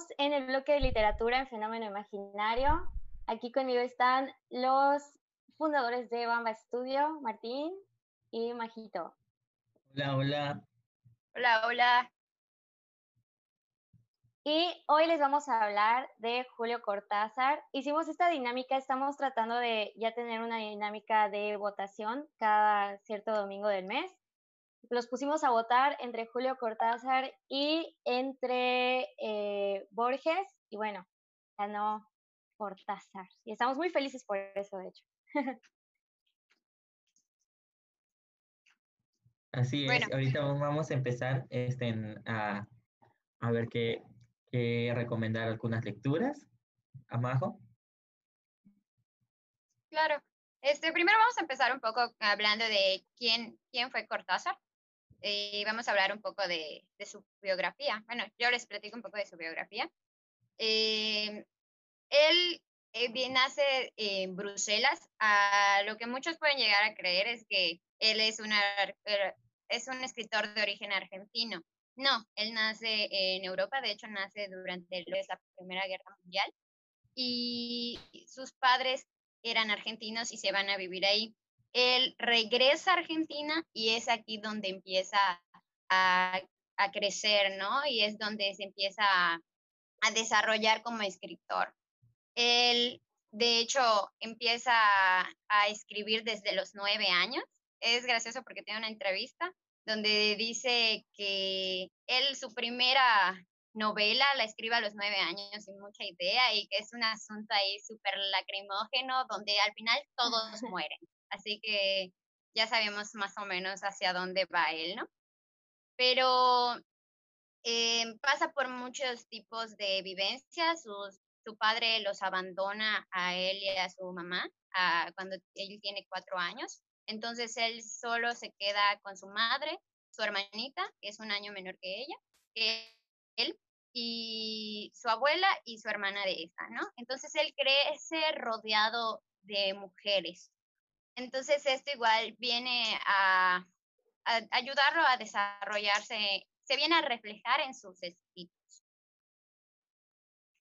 estamos en el bloque de literatura en fenómeno imaginario. Aquí conmigo están los fundadores de Bamba Studio, Martín y Majito. Hola, hola. Hola, hola. Y hoy les vamos a hablar de Julio Cortázar. Hicimos esta dinámica, estamos tratando de ya tener una dinámica de votación cada cierto domingo del mes. Los pusimos a votar entre Julio Cortázar y entre eh, Borges. Y bueno, ganó Cortázar. Y estamos muy felices por eso, de hecho. Así es, ahorita vamos a empezar este, a, a ver qué, que recomendar algunas lecturas. Amajo. Claro. Este, primero vamos a empezar un poco hablando de quién, quién fue Cortázar. Vamos a hablar un poco de, de su biografía. Bueno, yo les platico un poco de su biografía. Eh, él eh, nace en Bruselas. A lo que muchos pueden llegar a creer es que él es, una, es un escritor de origen argentino. No, él nace en Europa, de hecho nace durante la Primera Guerra Mundial y sus padres eran argentinos y se van a vivir ahí. Él regresa a Argentina y es aquí donde empieza a, crecer, ¿no? Y es donde se empieza a, a desarrollar como escritor. Él, de hecho, empieza a escribir desde los nueve años. Es gracioso porque tiene una entrevista donde dice que él su primera novela la escribe a los nueve años sin mucha idea y que es un asunto ahí súper lacrimógeno donde al final todos mueren. Así que ya sabemos más o menos hacia dónde va él, ¿no? Pero eh, pasa por muchos tipos de vivencias. su padre los abandona a él y a su mamá cuando él tiene cuatro años. Entonces él solo se queda con su madre, su hermanita, que es un año menor que ella, él, y su abuela y su hermana de esa, ¿no? Entonces él crece rodeado de mujeres. Entonces esto igual viene a, ayudarlo a desarrollarse, se viene a reflejar en sus escritos.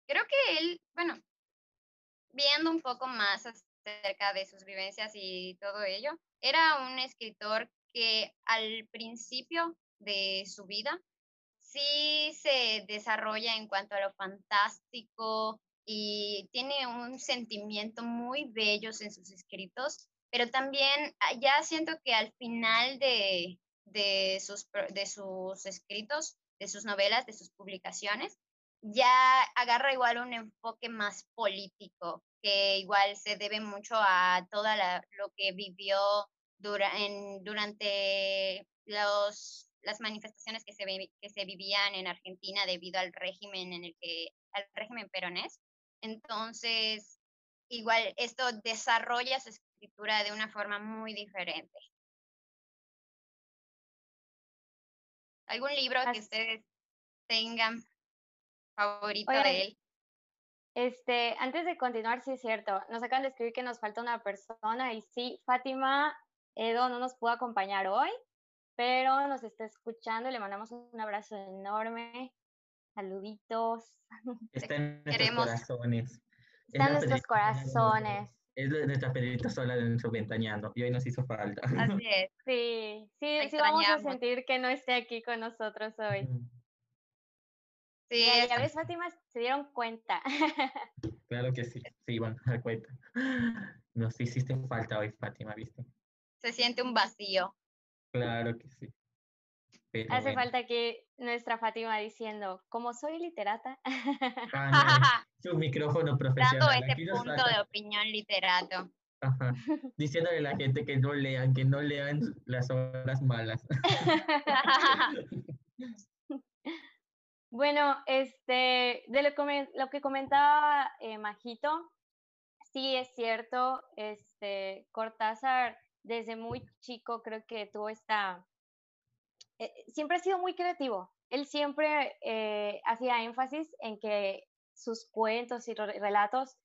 Creo que él, bueno, viendo un poco más acerca de sus vivencias y todo ello. Era un escritor que al principio de su vida sí se desarrolla en cuanto a lo fantástico y tiene un sentimiento muy bello en sus escritos, pero también ah, ya siento que al final de, de, sus, de sus escritos, de sus novelas, de sus publicaciones, ya agarra igual un enfoque más político, que igual se debe mucho a toda lo que vivió durante los, las manifestaciones que se, que se vivían en Argentina debido al régimen en el que al régimen peronés. Entonces, igual esto desarrolla su escritura de una forma muy diferente. ¿Algún libro que ustedes tengan favorito de él? Este, antes de continuar, sí es cierto, nos acaban de escribir que nos falta una persona y sí, Fátima Edo no nos pudo acompañar hoy, pero nos está escuchando y le mandamos un abrazo enorme. Saluditos. Está en nuestros corazones. Está en nuestros corazones. Es nuestra Pedrita sola de nuestro ventaneando y hoy nos hizo falta. Así es. Sí, sí, sí vamos a sentir que no esté aquí con nosotros hoy. Sí, ya ves, Fátima, se dieron cuenta. Claro que sí, sí, iban a dar cuenta. Nos hiciste falta hoy, Fátima, ¿viste? Se siente un vacío. Claro que sí. Hace falta que nuestra Fátima diciendo, como soy literata. Ah, su micrófono profesional. Dando ese punto de opinión literato. Ajá. Diciéndole a la gente que no lean, que no lean las obras malas. Bueno, este, de lo, que comentaba eh, Majito, sí es cierto, este, Cortázar desde muy chico creo que tuvo esta, eh, siempre ha sido muy creativo. Él siempre eh, hacía énfasis en que sus cuentos y relatos,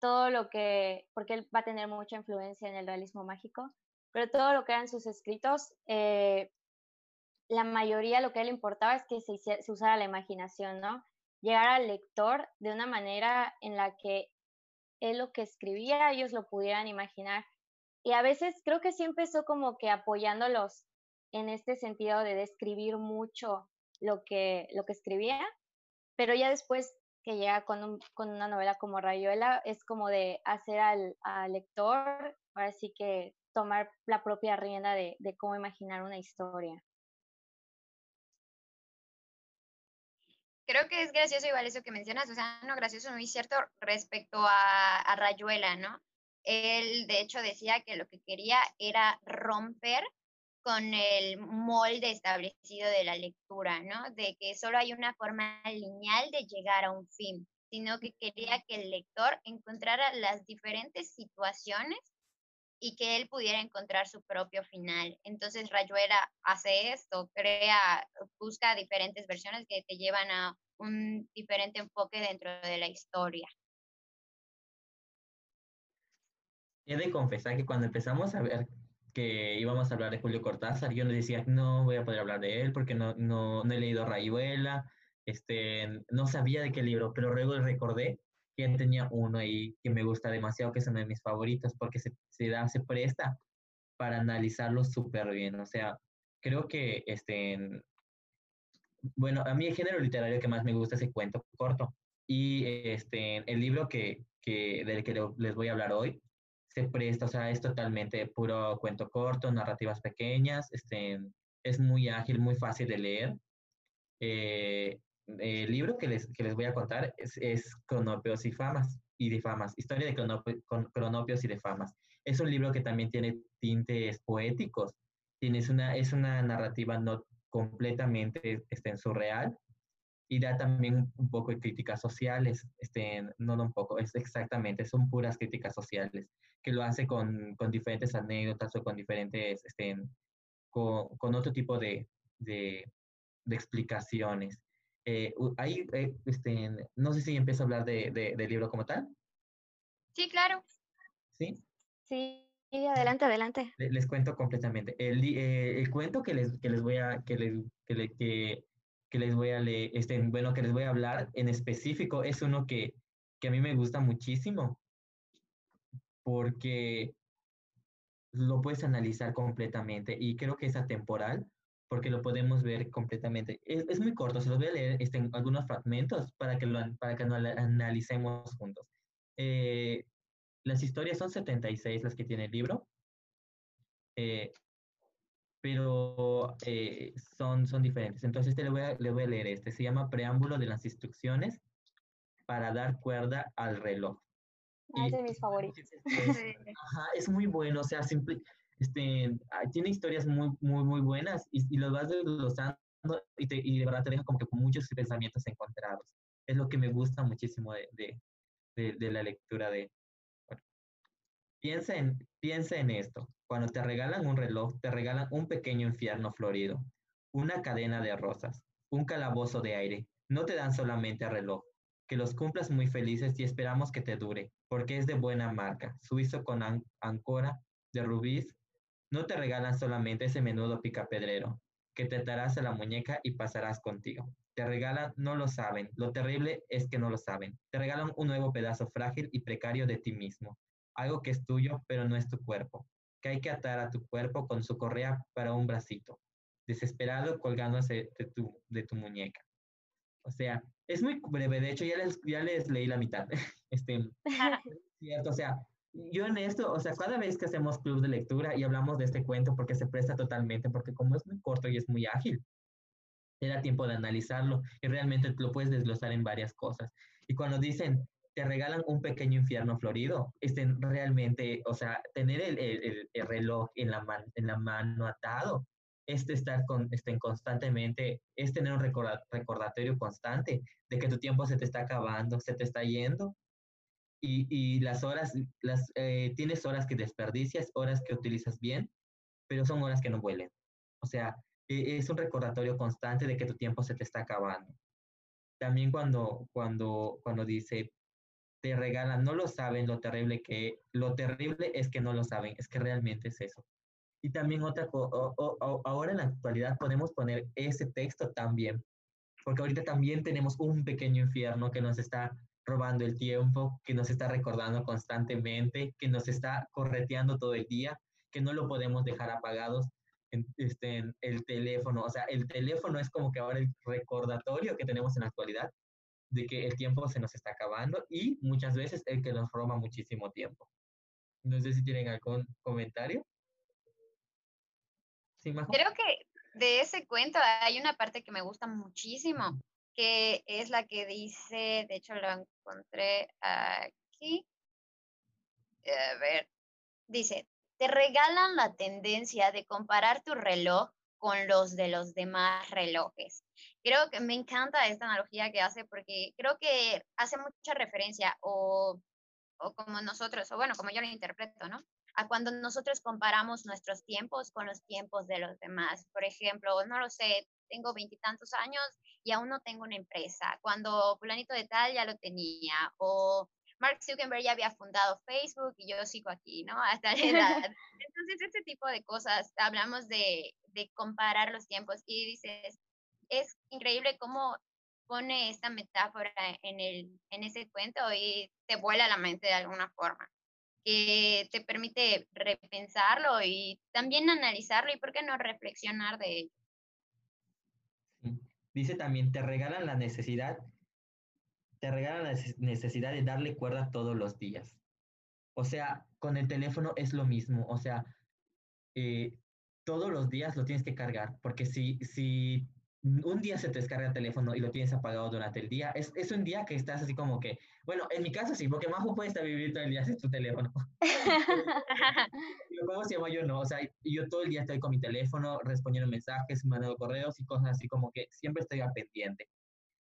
todo lo que, porque él va a tener mucha influencia en el realismo mágico, pero todo lo que eran sus escritos, la mayoría lo que él importaba es que se, usara la imaginación, ¿no? llegar al lector de una manera en la que él lo que escribía, ellos lo pudieran imaginar. Y a veces creo que sí empezó como que apoyándolos en este sentido de describir mucho lo que, lo que escribía, pero ya después que llega con, con una novela como Rayuela, es como de hacer al, al lector, ahora sí que tomar la propia rienda de, de cómo imaginar una historia. creo que es gracioso igual eso que mencionas, o sea, no gracioso, muy cierto respecto a, a, Rayuela, ¿no? Él, de hecho, decía que lo que quería era romper con el molde establecido de la lectura, ¿no? De que solo hay una forma lineal de llegar a un fin, sino que quería que el lector encontrara las diferentes situaciones y que él pudiera encontrar su propio final. Entonces Rayuela hace esto, crea, busca diferentes versiones que te llevan a un diferente enfoque dentro de la historia. He de confesar que cuando empezamos a ver que íbamos a hablar de Julio Cortázar, yo le decía, no voy a poder hablar de él porque no, no, no he leído Rayuela, este, no sabía de qué libro, pero luego recordé que tenía uno ahí que me gusta demasiado, que es uno de mis favoritos, porque se, se da, se presta para analizarlo súper bien. O sea, creo que, este, bueno, a mí el género literario que más me gusta es el cuento corto. Y este, el libro que, que, del que les voy a hablar hoy se presta, o sea, es totalmente puro cuento corto, narrativas pequeñas, este, es muy ágil, muy fácil de leer. Eh, el libro que les, que les voy a contar es, es Cronopios y Famas y Difamas, Historia de Cronopios y de Famas. Es un libro que también tiene tintes poéticos, Tienes una, es una narrativa no completamente este, surreal y da también un poco de críticas sociales, este, no, no un poco, es exactamente, son puras críticas sociales, que lo hace con, con diferentes anécdotas o con diferentes, este, con, con otro tipo de, de, de explicaciones. Eh, ahí, eh, este, no sé si empiezo a hablar de, de, del libro como tal. Sí, claro. Sí. Sí, adelante, adelante. Les, les cuento completamente. El, eh, el, cuento que les, que les voy a, que les, que, le, que, que, les voy a leer, este, bueno, que les voy a hablar en específico es uno que, que a mí me gusta muchísimo porque lo puedes analizar completamente y creo que es atemporal porque lo podemos ver completamente. Es, es muy corto, se los voy a leer este, en algunos fragmentos para que lo, para que lo analicemos juntos. Eh, las historias son 76 las que tiene el libro, eh, pero eh, son, son diferentes. Entonces, este le voy, a, le voy a leer este. Se llama Preámbulo de las instrucciones para dar cuerda al reloj. Es de mis favoritos. Ajá, es muy bueno, o sea, simple, este, tiene historias muy, muy, muy buenas y, y los vas desglosando y, te, y de verdad te deja como que con muchos pensamientos encontrados. Es lo que me gusta muchísimo de, de, de, de la lectura de... Bueno. Piensa, en, piensa en esto. Cuando te regalan un reloj, te regalan un pequeño infierno florido, una cadena de rosas, un calabozo de aire. No te dan solamente el reloj, que los cumplas muy felices y esperamos que te dure, porque es de buena marca, suizo con an ancora de rubíes no te regalan solamente ese menudo picapedrero, que te atarás a la muñeca y pasarás contigo. Te regalan, no lo saben, lo terrible es que no lo saben. Te regalan un nuevo pedazo frágil y precario de ti mismo, algo que es tuyo, pero no es tu cuerpo, que hay que atar a tu cuerpo con su correa para un bracito, desesperado colgándose de tu, de tu muñeca. O sea, es muy breve, de hecho ya les, ya les leí la mitad. este, cierto, o sea, yo en esto, o sea, cada vez que hacemos club de lectura y hablamos de este cuento, porque se presta totalmente, porque como es muy corto y es muy ágil, te da tiempo de analizarlo y realmente lo puedes desglosar en varias cosas. Y cuando dicen, te regalan un pequeño infierno florido, estén realmente, o sea, tener el, el, el reloj en la, man, en la mano atado, es estar con, estén constantemente, es tener un recordatorio constante de que tu tiempo se te está acabando, se te está yendo y, y las horas, las, eh, tienes horas que desperdicias, horas que utilizas bien, pero son horas que no vuelen. O sea, e, es un recordatorio constante de que tu tiempo se te está acabando. También cuando, cuando, cuando dice, te regalan, no lo saben lo terrible que, lo terrible es que no lo saben, es que realmente es eso. Y también otra, o, o, ahora en la actualidad podemos poner ese texto también, porque ahorita también tenemos un pequeño infierno que nos está robando el tiempo, que nos está recordando constantemente, que nos está correteando todo el día, que no lo podemos dejar apagados en, este, en el teléfono. O sea, el teléfono es como que ahora el recordatorio que tenemos en la actualidad de que el tiempo se nos está acabando y muchas veces el que nos roba muchísimo tiempo. No sé si tienen algún comentario. Creo que de ese cuento hay una parte que me gusta muchísimo, que es la que dice, de hecho lo encontré aquí. A ver, dice, te regalan la tendencia de comparar tu reloj con los de los demás relojes. Creo que me encanta esta analogía que hace porque creo que hace mucha referencia o, o como nosotros, o bueno, como yo lo interpreto, ¿no? A cuando nosotros comparamos nuestros tiempos con los tiempos de los demás. Por ejemplo, no lo sé, tengo veintitantos años y aún no tengo una empresa, cuando fulanito de tal ya lo tenía, o Mark Zuckerberg ya había fundado Facebook y yo sigo aquí, ¿no? Hasta la edad. Entonces, este tipo de cosas, hablamos de, de comparar los tiempos y dices, es increíble cómo pone esta metáfora en, el, en ese cuento y te vuela la mente de alguna forma, que te permite repensarlo y también analizarlo y por qué no reflexionar de ello. Dice también, te regalan la necesidad te regala la necesidad de darle cuerda todos los días. O sea, con el teléfono es lo mismo. O sea, eh, todos los días lo tienes que cargar, porque si, si un día se te descarga el teléfono y lo tienes apagado durante el día, es, es un día que estás así como que, bueno, en mi caso sí, porque Majo puede estar viviendo todo el día sin tu teléfono. ¿Cómo se llama yo? No, o sea, yo todo el día estoy con mi teléfono respondiendo mensajes, mandando correos y cosas así como que siempre estoy al pendiente.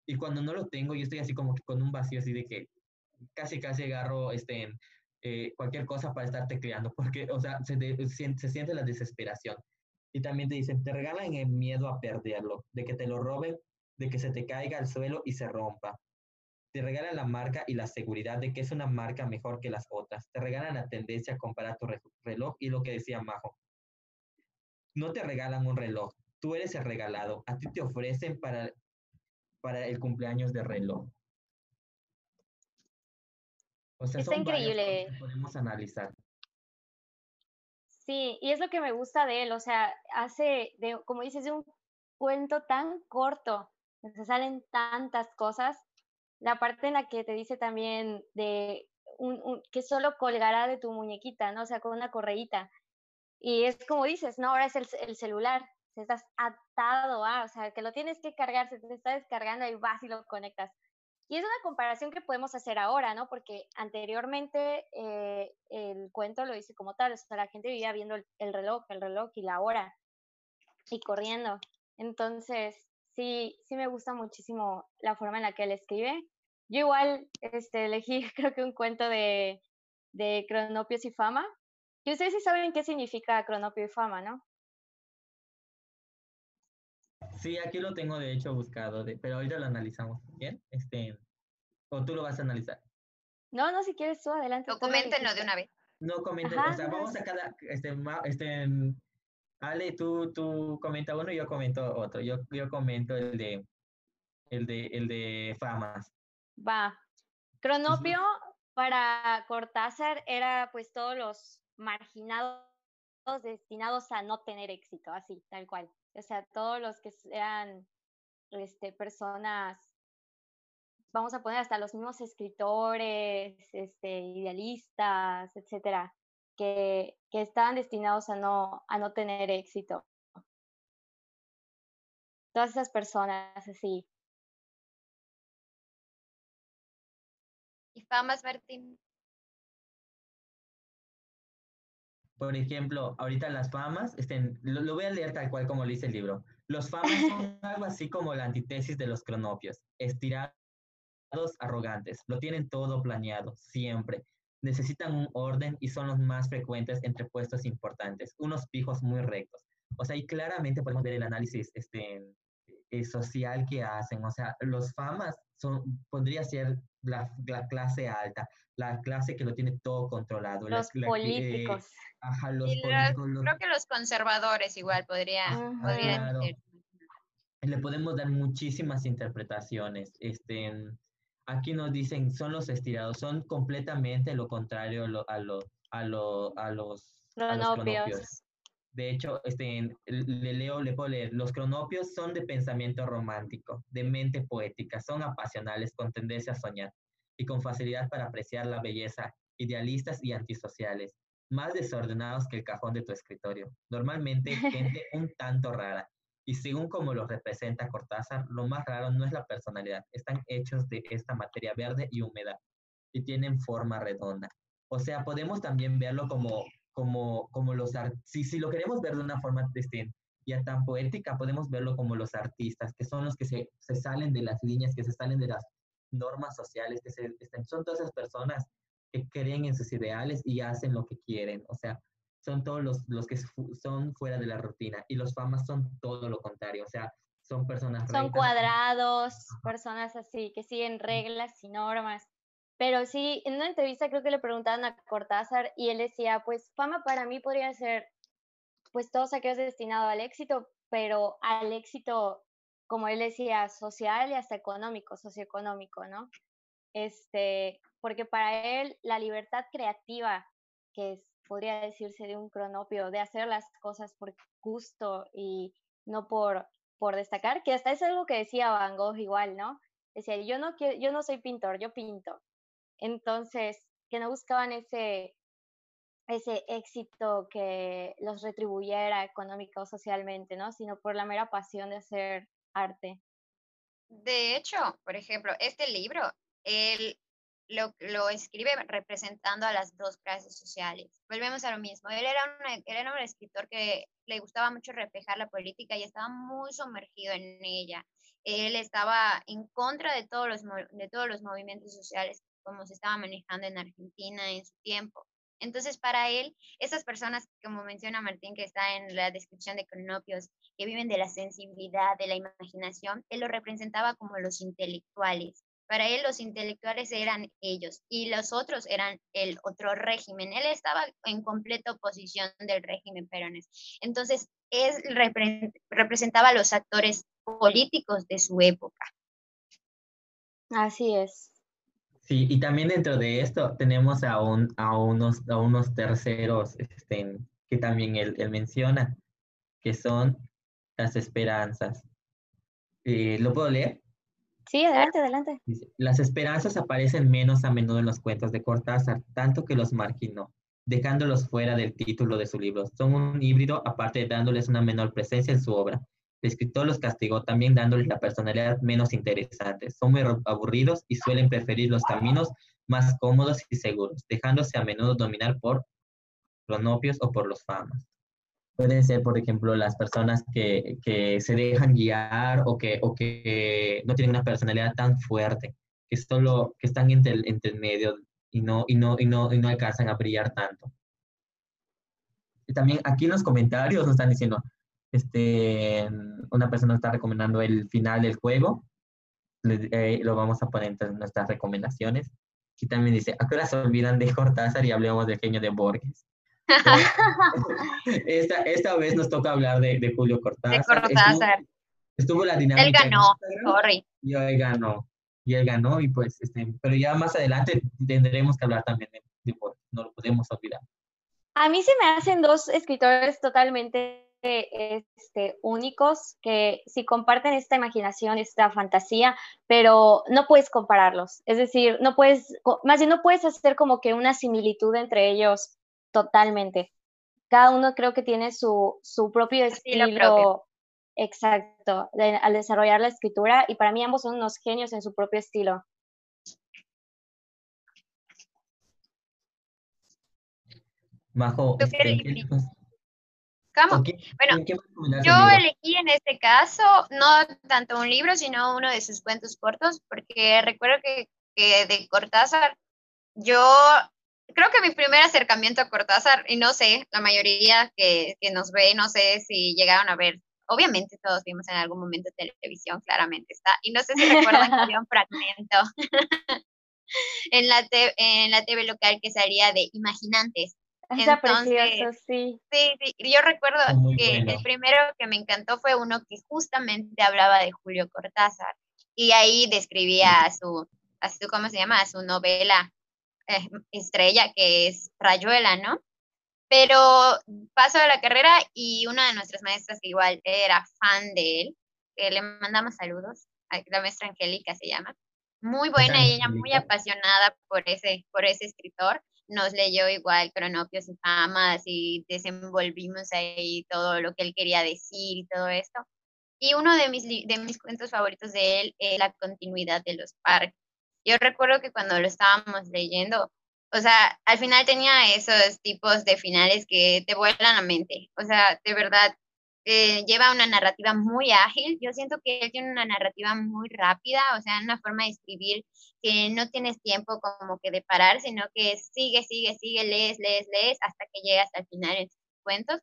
Y cuando no lo tengo, yo estoy así como que con un vacío así de que casi, casi agarro este, eh, cualquier cosa para estar tecleando, porque, o sea, se, se, siente la desesperación. Y también te dicen, te regalan el miedo a perderlo, de que te lo roben, de que se te caiga al suelo y se rompa. Te regalan la marca y la seguridad de que es una marca mejor que las otras. Te regalan la tendencia a comparar tu reloj y lo que decía Majo. No te regalan un reloj, tú eres el regalado. A ti te ofrecen para para el cumpleaños de reloj. O sea, Está increíble. Que podemos analizar. Sí, y es lo que me gusta de él, o sea, hace, de, como dices, de un cuento tan corto, se salen tantas cosas. La parte en la que te dice también de un, que solo colgará de tu muñequita, ¿no? O sea, con una correíta. Y es como dices, no, ahora es el, el celular estás atado a, o sea, que lo tienes que cargar, se te está descargando y vas y lo conectas. Y es una comparación que podemos hacer ahora, ¿no? Porque anteriormente eh, el cuento lo dice como tal, o sea, la gente vivía viendo el, reloj, el reloj y la hora y corriendo. Entonces, sí, sí me gusta muchísimo la forma en la que él escribe. Yo igual este, elegí, creo que un cuento de, de Cronopios y Fama. Y ustedes sí saben qué significa Cronopio y Fama, ¿no? Sí, aquí lo tengo de hecho buscado, pero ahorita lo analizamos. ¿Bien? Este, ¿O tú lo vas a analizar? No, no, si quieres tú, adelante. O coméntenlo de una vez. No comenten, o sea, vamos a cada, este, este, Ale, tú, tú comenta uno y yo comento otro. Yo, yo comento el de, el de, el de famas. Va. Cronopio para Cortázar era pues todos los marginados destinados a no tener éxito, así, tal cual o sea, todos los que sean este, personas, vamos a poner hasta los mismos escritores, este, idealistas, etcétera, que, que estaban destinados a no, a no tener éxito. Todas esas personas así. ¿Y famas, Martín? Por ejemplo, ahorita las famas, este, lo, voy a leer tal cual como lo dice el libro. Los famas son algo así como la antítesis de los cronopios, estirados, arrogantes, lo tienen todo planeado, siempre. Necesitan un orden y son los más frecuentes entre puestos importantes, unos pijos muy rectos. O sea, y claramente podemos ver el análisis este, eh, social que hacen. O sea, los famas son, podría ser la, la, clase alta, la clase que lo tiene todo controlado. Los políticos. ajá, los políticos. Creo que los conservadores igual podría, podrían le podemos dar muchísimas interpretaciones. Este, aquí nos dicen, son los estirados, son completamente lo contrario a, lo, a, lo, a, lo, a los, cronopios. De hecho, este, le leo, le puedo leer, los cronopios son de pensamiento romántico, de mente poética, son apasionales, con tendencia a soñar y con facilidad para apreciar la belleza, idealistas y antisociales, más desordenados que el cajón de tu escritorio. Normalmente gente un tanto rara, y según como lo representa Cortázar, lo más raro no es la personalidad, están hechos de esta materia verde y húmeda y tienen forma redonda. O sea, podemos también verlo como, como, como los si, si lo queremos ver de una forma este, ya tan poética, podemos verlo como los artistas, que son los que se, se salen de las líneas, que se salen de las normas sociales, que se, son todas esas personas que creen en sus ideales y hacen lo que quieren. O sea, son todos los, los que son fuera de la rutina y los famas son todo lo contrario, o sea, son personas... Son cuadrados, personas así, que siguen reglas y normas. Pero sí, en una entrevista creo que le preguntaban a Cortázar y él decía, pues fama para mí podría ser pues todos aquellos destinados al éxito, pero al éxito, como él decía, social y hasta económico, socioeconómico, ¿no? Este, porque para él la libertad creativa, que podría decirse de un cronopio, de hacer las cosas por gusto y no por, por destacar, que hasta es algo que decía Van Gogh igual, ¿no? Decía, yo no, quiero, yo no soy pintor, yo pinto. Entonces, que no buscaban ese, ese éxito que los retribuyera económica o socialmente, ¿no? Sino por la mera pasión de hacer arte. De hecho, por ejemplo, este libro, él lo, lo, escribe representando a las dos clases sociales. Volvemos a lo mismo. Él era, él era un escritor que le gustaba mucho reflejar la política y estaba muy sumergido en ella. Él estaba en contra de todos los, de todos los movimientos sociales como se estaba manejando en Argentina en su tiempo. Entonces, para él, esas personas, como menciona Martín, que está en la descripción de Cronopios, que viven de la sensibilidad, de la imaginación, él lo representaba como los intelectuales, para él los intelectuales eran ellos y los otros eran el otro régimen. Él estaba en completa oposición del régimen peronés. Entonces, es, representaba a los actores políticos de su época. Así es. Sí, y también dentro de esto tenemos a, un, a, unos, a unos terceros este, que también él, menciona, que son las esperanzas. Eh, ¿Lo puedo leer? Sí, adelante, adelante. Las esperanzas aparecen menos a menudo en los cuentos de Cortázar, tanto que los marginó, dejándolos fuera del título de su libro. Son un híbrido, aparte de dándoles una menor presencia en su obra. El escritor los castigó también dándoles la personalidad menos interesante. Son muy aburridos y suelen preferir los caminos más cómodos y seguros, dejándose a menudo dominar por pronopios o por los famas pueden ser, por ejemplo, las personas que, que se dejan guiar o que, o que no tienen una personalidad tan fuerte, que solo que están entre el, entre medio y no, y, no, y, no, y no alcanzan a brillar tanto. Y también aquí en los comentarios nos están diciendo, este, una persona está recomendando el final del juego, eh, lo vamos a poner entre nuestras recomendaciones. Y también dice, ¿a qué hora se olvidan de Cortázar y hablemos del genio de Borges? esta, esta vez nos toca hablar de, de Julio Cortázar. De Cortázar. Estuvo, la dinámica. Él ganó, sorry. Y él ganó. Y él ganó, y pues, este, pero ya más adelante tendremos que hablar también de, de no lo podemos olvidar. A mí se me hacen dos escritores totalmente este, únicos que si comparten esta imaginación, esta fantasía, pero no puedes compararlos. Es decir, no puedes, más bien no puedes hacer como que una similitud entre ellos totalmente. Cada uno creo que tiene su, su propio estilo, exacto al desarrollar la escritura y para mí ambos son unos genios en su propio estilo. Bueno, yo elegí en este caso no tanto un libro, sino uno de sus cuentos cortos, porque recuerdo que, que de Cortázar yo creo que mi primer acercamiento a Cortázar, y no sé, la mayoría que, que nos ve, no sé si llegaron a ver, obviamente todos vimos en algún momento televisión, claramente está, y no sé si recuerdan que había un fragmento en, la en la TV local que salía de Imaginantes, Está precioso, sí. Sí, sí. Yo recuerdo que el primero que me encantó fue uno que justamente hablaba de Julio Cortázar y ahí describía a su, a su ¿cómo se llama? A su novela eh, estrella que es Rayuela, ¿no? Pero paso de la carrera y una de nuestras maestras que igual era fan de él, que le mandamos saludos, la maestra Angélica se llama, muy buena y ella muy apasionada por ese, por ese escritor. Nos leyó igual Cronopios y Famas y desenvolvimos ahí todo lo que él quería decir y todo esto. Y uno de mis, de mis cuentos favoritos de él es La continuidad de los parques. Yo recuerdo que cuando lo estábamos leyendo, o sea, al final tenía esos tipos de finales que te vuelan la mente. O sea, de verdad, eh, lleva una narrativa muy ágil. Yo siento que él tiene una narrativa muy rápida, o sea, una forma de escribir que no tienes tiempo como que de parar, sino que sigue, sigue, sigue, lees, lees, lees hasta que llegas al final en sus cuentos.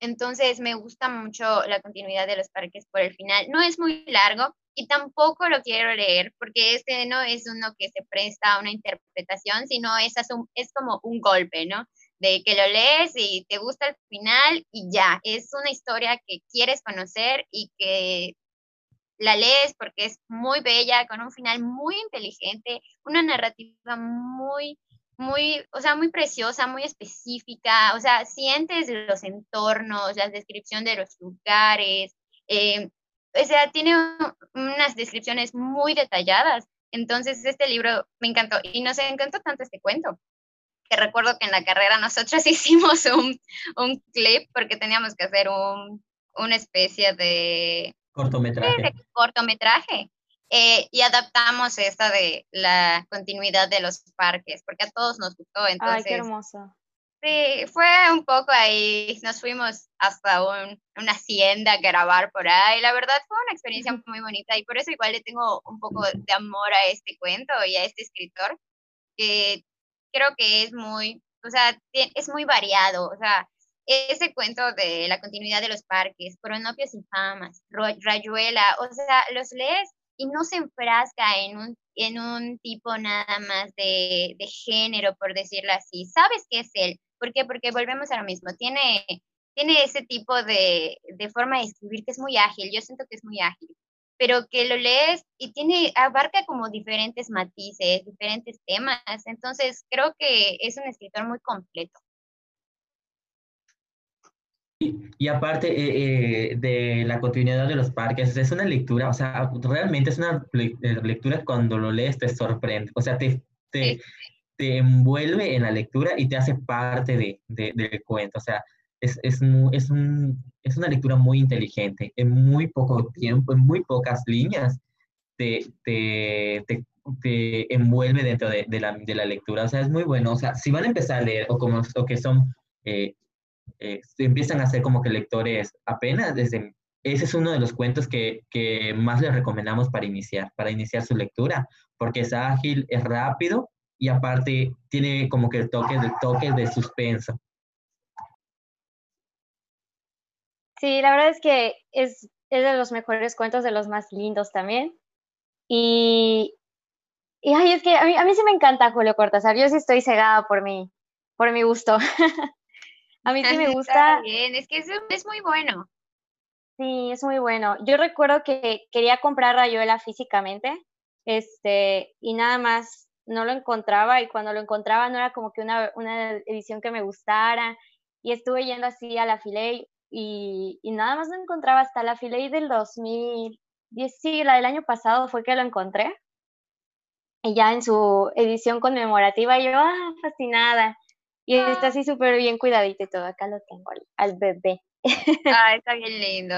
Entonces me gusta mucho la continuidad de los parques por el final. No es muy largo, y tampoco lo quiero leer porque este no es uno que se presta a una interpretación, sino es, es como un golpe, ¿no? De que lo lees y te gusta el final y ya, es una historia que quieres conocer y que la lees porque es muy bella, con un final muy inteligente, una narrativa muy, muy, o sea, muy preciosa, muy específica, o sea, sientes los entornos, la descripción de los lugares, eh, o sea, tiene unas descripciones muy detalladas. Entonces, este libro me encantó y nos encantó tanto este cuento que recuerdo que en la carrera nosotros hicimos un, un clip porque teníamos que hacer un, una especie de cortometraje. cortometraje. Eh, y adaptamos esta de la continuidad de los parques, porque a todos nos gustó. Entonces, Ay, qué hermoso. Sí, fue un poco ahí, nos fuimos hasta una hacienda a grabar por ahí, la verdad fue una experiencia muy bonita y por eso igual le tengo un poco de amor a este cuento y a este escritor, que creo que es muy, o sea, es muy variado, o sea, ese cuento de la continuidad de los parques, Cronopios y Famas, Rayuela, o sea, los lees y no se enfrasca en un, en un tipo nada más de, de género, por decirlo así. Sabes que es él, ¿Por qué? Porque volvemos a lo mismo. Tiene, tiene ese tipo de, de forma de escribir que es muy ágil. Yo siento que es muy ágil pero que lo lees y tiene, abarca como diferentes matices, diferentes temas. Entonces, creo que es un escritor muy completo. Y, aparte eh, eh, de la continuidad de los parques, es una lectura, o sea, realmente es una eh, lectura cuando lo lees te sorprende, o sea, te, te, te envuelve en la lectura y te hace parte de, del cuento. O sea, es, es, es, un, es, una lectura muy inteligente. En muy poco tiempo, en muy pocas líneas, te, te, te, envuelve dentro de, la, de, la, lectura. O sea, es muy bueno. O sea, si van a empezar a leer o, como, o que son, eh, eh, empiezan a ser como que lectores apenas desde... Ese es uno de los cuentos que, que más les recomendamos para iniciar, para iniciar su lectura, porque es ágil, es rápido y aparte tiene como que el toque toque de suspenso. Sí, la verdad es que es, es de los mejores cuentos, de los más lindos también. Y, y ay, es que a mí, a mí sí me encanta Julio Cortázar, yo sí estoy cegada por mi, por mi gusto. a mí sí me gusta. bien, es que es, es muy bueno. Sí, es muy bueno. Yo recuerdo que quería comprar Rayuela físicamente, este, y nada más no lo encontraba y cuando lo encontraba no era como que una, una edición que me gustara y estuve yendo así a la Filey y, y nada más lo encontraba hasta la Filey del 2010, sí, la del año pasado fue que lo encontré y ya en su edición conmemorativa yo, ah, fascinada. Y está así súper bien cuidadito y todo. Acá lo tengo al, al bebé. Ah, está bien lindo.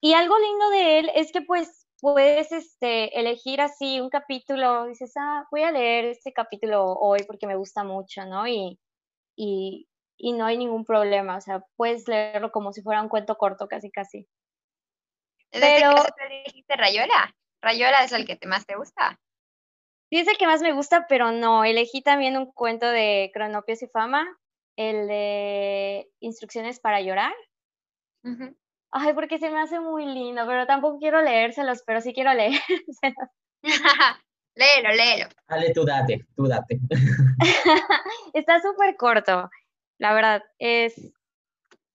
Y algo lindo de él es que pues puedes este, elegir así un capítulo, dices, ah, voy a leer este capítulo hoy porque me gusta mucho, ¿no? Y, y, y no hay ningún problema, o sea, puedes leerlo como si fuera un cuento corto, casi, casi. ¿En este Pero, caso dijiste Rayuela? ¿Rayuela es el que más te gusta? Sí, es el que más me gusta, pero no, elegí también un cuento de Cronopios y Fama, el de Instrucciones para llorar. Ay, porque se me hace muy lindo, pero tampoco quiero leérselos, pero sí quiero leérselos. léelo, léelo. Dale, tú date, tú date. Está súper corto. la verdad. Es,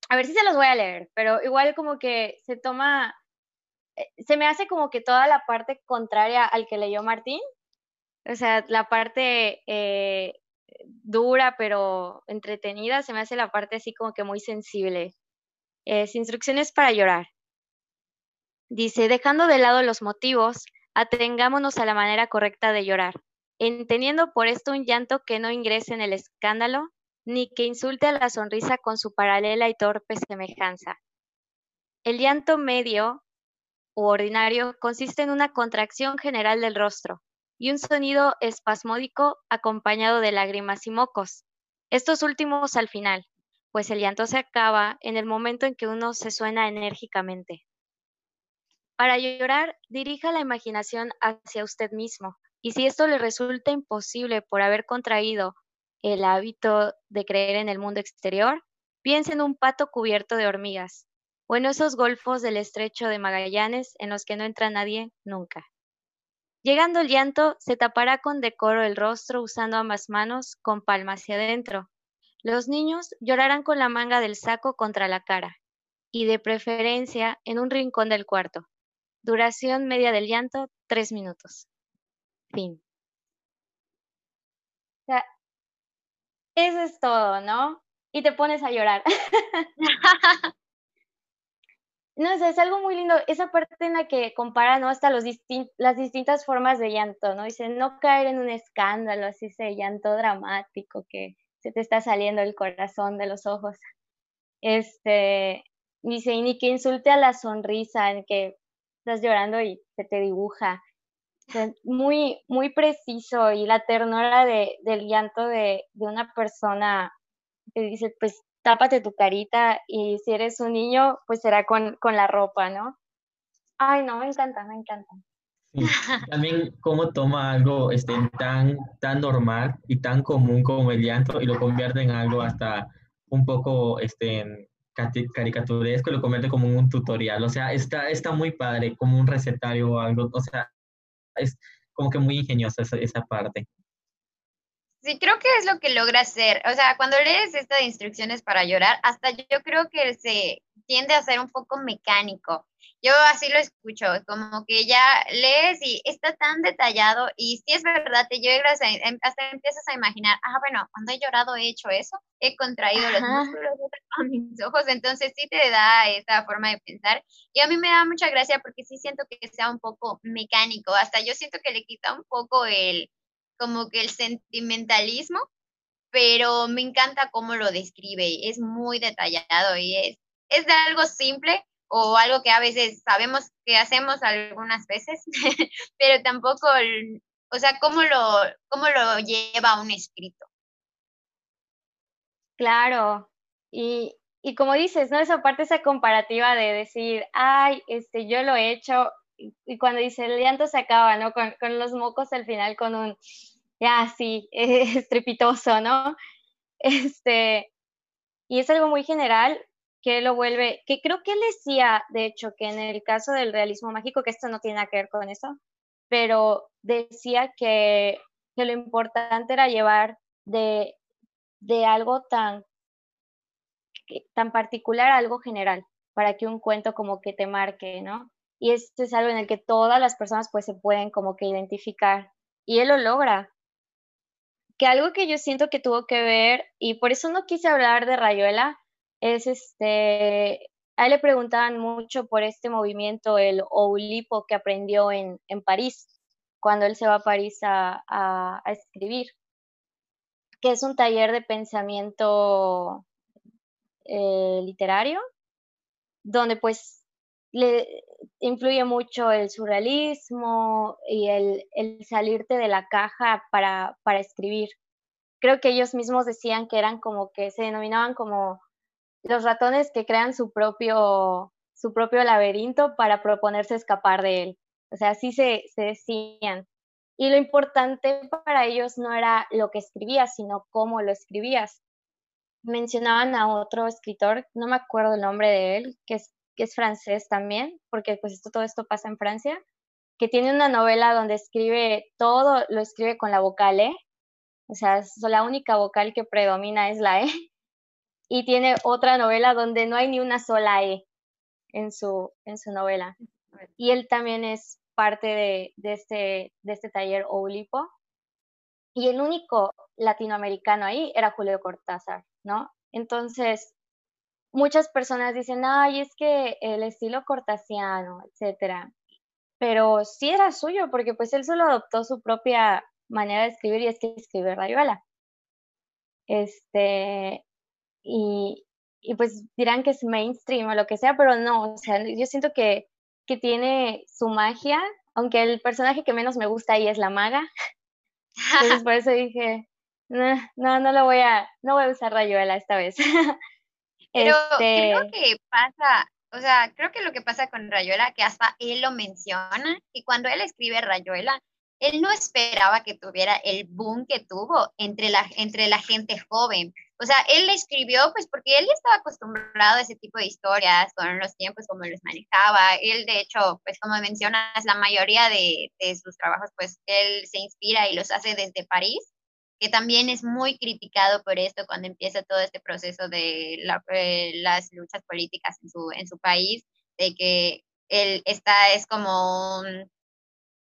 a ver si se los voy a leer, pero igual como que se toma, eh, se me hace como que toda la parte contraria al que leyó Martín, o sea, la parte eh, dura pero entretenida, se me hace la parte así como que muy sensible. Es instrucciones para llorar. Dice, dejando de lado los motivos, atengámonos a la manera correcta de llorar, entendiendo por esto un llanto que no ingrese en el escándalo, ni que insulte a la sonrisa con su paralela y torpe semejanza. El llanto medio u ordinario consiste en una contracción general del rostro y un sonido espasmódico acompañado de lágrimas y mocos. Estos últimos al final, pues el llanto se acaba en el momento en que uno se suena enérgicamente. Para llorar, dirija la imaginación hacia usted mismo, y si esto le resulta imposible por haber contraído el hábito de creer en el mundo exterior, piense en un pato cubierto de hormigas, o en esos golfos del estrecho de Magallanes en los que no entra nadie nunca. Llegando el llanto, se tapará con decoro el rostro usando ambas manos con palma hacia adentro. Los niños llorarán con la manga del saco contra la cara, y de preferencia en un rincón del cuarto. Duración media del llanto, tres minutos. Fin. O sea, eso es todo, ¿no? Y te pones a llorar. no es algo muy lindo. Esa parte en la que compara, ¿no? Hasta los las distintas formas de llanto, ¿no? Dice, no caer en un escándalo, así ese llanto dramático que se te está saliendo el corazón de los ojos. Este, dice, y ni que insulte a la sonrisa, en que estás llorando y se te dibuja. muy, muy preciso y la ternura de, del llanto de, de una persona que dice, pues tápate tu carita y si eres un niño, pues será con, con la ropa, ¿no? Ay, no, me encanta, me encanta. también cómo toma algo este, tan, tan normal y tan común como el llanto y lo convierte en algo hasta un poco este, caricaturesco lo convierte como un tutorial. O sea, está, está muy padre, como un recetario o algo. O sea, es como que muy ingeniosa esa, esa parte. Sí, creo que es lo que logra hacer. O sea, cuando lees esta de instrucciones para llorar, hasta yo creo que se tiende a ser un poco mecánico. Yo así lo escucho, como que ya lees y está tan detallado y si es verdad, te llegas a, em, hasta empiezas a imaginar, ah, bueno, cuando he llorado he hecho eso, he contraído los músculos a mis ojos, entonces sí te da esa forma de pensar y a mí me da mucha gracia porque sí siento que sea un poco mecánico, hasta yo siento que le quita un poco el, como que el sentimentalismo, pero me encanta cómo lo describe, es muy detallado y es, es de algo simple, o algo que a veces sabemos que hacemos algunas veces, pero tampoco, o sea, cómo lo, cómo lo lleva un escrito. Claro, y, y como dices, ¿no? Esa parte, esa comparativa de decir, ay, este, yo lo he hecho, y, cuando dice el llanto se acaba, ¿no? Con, los mocos al final, con un, ya, sí, estrepitoso, ¿no? Este, y es algo muy general, que lo vuelve, que creo que él decía, de hecho, que en el caso del realismo mágico, que esto no tiene nada que ver con eso, pero decía que, que lo importante era llevar de, de algo tan, tan particular a algo general, para que un cuento como que te marque, ¿no? Y esto es algo en el que todas las personas pues se pueden como que identificar. Y él lo logra. Que algo que yo siento que tuvo que ver, y por eso no quise hablar de Rayuela, es este, a él le preguntaban mucho por este movimiento, el Oulipo que aprendió en, en París, cuando él se va a París a, a, escribir, que es un taller de pensamiento eh, literario, donde pues le influye mucho el surrealismo y el, el salirte de la caja para, para escribir. Creo que ellos mismos decían que eran como que se denominaban como los ratones que crean su propio, su propio laberinto para proponerse escapar de él. O sea, así se, se decían. Y lo importante para ellos no era lo que escribías, sino cómo lo escribías. Mencionaban a otro escritor, no me acuerdo el nombre de él, que es, que es francés también, porque pues esto, todo esto pasa en Francia, que tiene una novela donde escribe todo, lo escribe con la vocal E, o sea, la única vocal que predomina es la E, y tiene otra novela donde no hay ni una sola E en su, en su novela. Y él también es parte de, de, este, de este taller Oulipo. Y el único latinoamericano ahí era Julio Cortázar, ¿no? Entonces, muchas personas dicen, ay, es que el estilo cortasiano, etcétera. Pero sí era suyo, porque pues él solo adoptó su propia manera de escribir y es que escribe Rayuela. Este, y, y pues dirán que es mainstream o lo que sea, pero no, o sea, yo siento que, que tiene su magia, aunque el personaje que menos me gusta ahí es la maga. Entonces por eso dije, no, no, no lo voy a, no voy a usar Rayuela esta vez. Pero creo este que pasa, o sea, creo que lo que pasa con Rayuela, que hasta él lo menciona, y cuando él escribe Rayuela, él no esperaba que tuviera el boom que tuvo entre la, entre la gente joven. O sea, él le escribió pues porque él ya estaba acostumbrado a ese tipo de historias, con los tiempos como los manejaba. Él, de hecho, pues como mencionas, la mayoría de, de sus trabajos, pues él se inspira y los hace desde París que también es muy criticado por esto cuando empieza todo este proceso de eh, las luchas políticas en su, país, de que él está, es como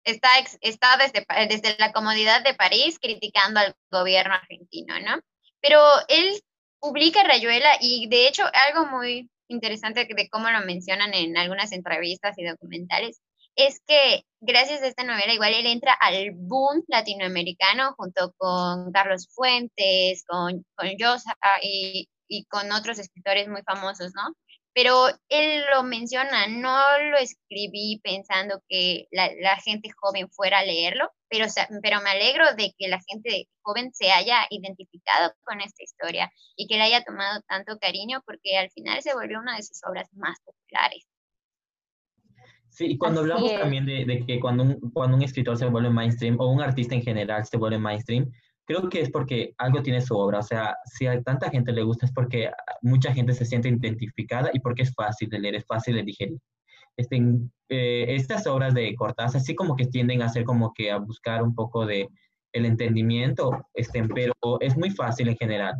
está, está desde, desde la comodidad de París criticando al gobierno argentino, ¿no? Pero él publica Rayuela y de hecho algo muy interesante de cómo lo mencionan en algunas entrevistas y documentales es que gracias a esta novela igual él entra al boom latinoamericano junto con Carlos Fuentes, con, con Yosa y, y con otros escritores muy famosos, ¿no? Pero él lo menciona, no lo escribí pensando que la, la gente joven fuera a leerlo, pero, pero me alegro de que la gente joven se haya identificado con esta historia y que le haya tomado tanto cariño porque al final se volvió una de sus obras más populares. Sí, y cuando hablamos también de, de, que cuando un, cuando un escritor se vuelve mainstream o un artista en general se vuelve mainstream, creo que es porque algo tiene su obra. O sea, si a tanta gente le gusta es porque mucha gente se siente identificada y porque es fácil de leer, es fácil de digerir. Este, eh, estas obras de Cortázar sí como que tienden a ser como que a buscar un poco de el entendimiento, este, pero es muy fácil en general.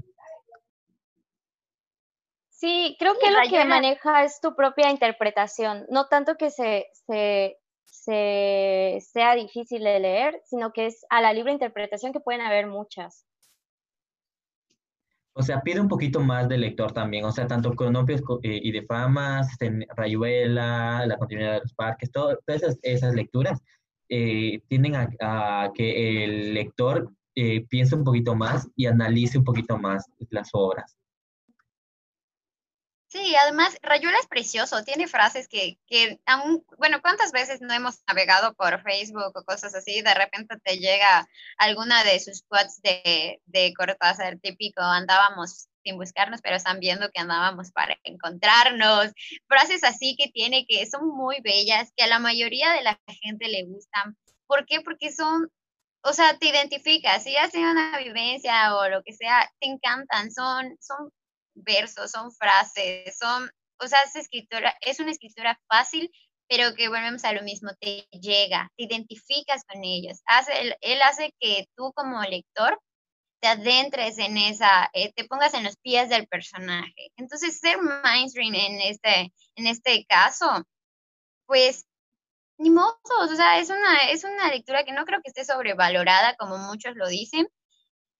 Sí, creo que lo que maneja es tu propia interpretación, no tanto que se, se, sea difícil de leer, sino que es a la libre interpretación que pueden haber muchas. O sea, pide un poquito más del lector también, o sea, tanto Cronopios eh, y de Famas, Rayuela, La continuidad de los parques, todas esas, lecturas eh, tienden a, que el lector eh, piense un poquito más y analice un poquito más las obras. Sí, además Rayuela es precioso, tiene frases que, que aún, bueno, ¿cuántas veces no hemos navegado por Facebook o cosas así? De repente te llega alguna de sus quotes de, de Cortázar típico, andábamos sin buscarnos, pero están viendo que andábamos para encontrarnos. Frases así que tiene que son muy bellas, que a la mayoría de la gente le gustan. ¿Por qué? Porque son, o sea, te identificas, si hace una vivencia o lo que sea, te encantan, son, son versos, son frases, son, o sea, es escritora, es una escritura fácil, pero que volvemos a lo mismo, te llega, te identificas con ellos. Hace, él, hace que tú como lector te adentres en esa, eh, te pongas en los pies del personaje. Entonces, ser mainstream en este, en este caso, pues, ni modo, o sea, es una, es una lectura que no creo que esté sobrevalorada como muchos lo dicen,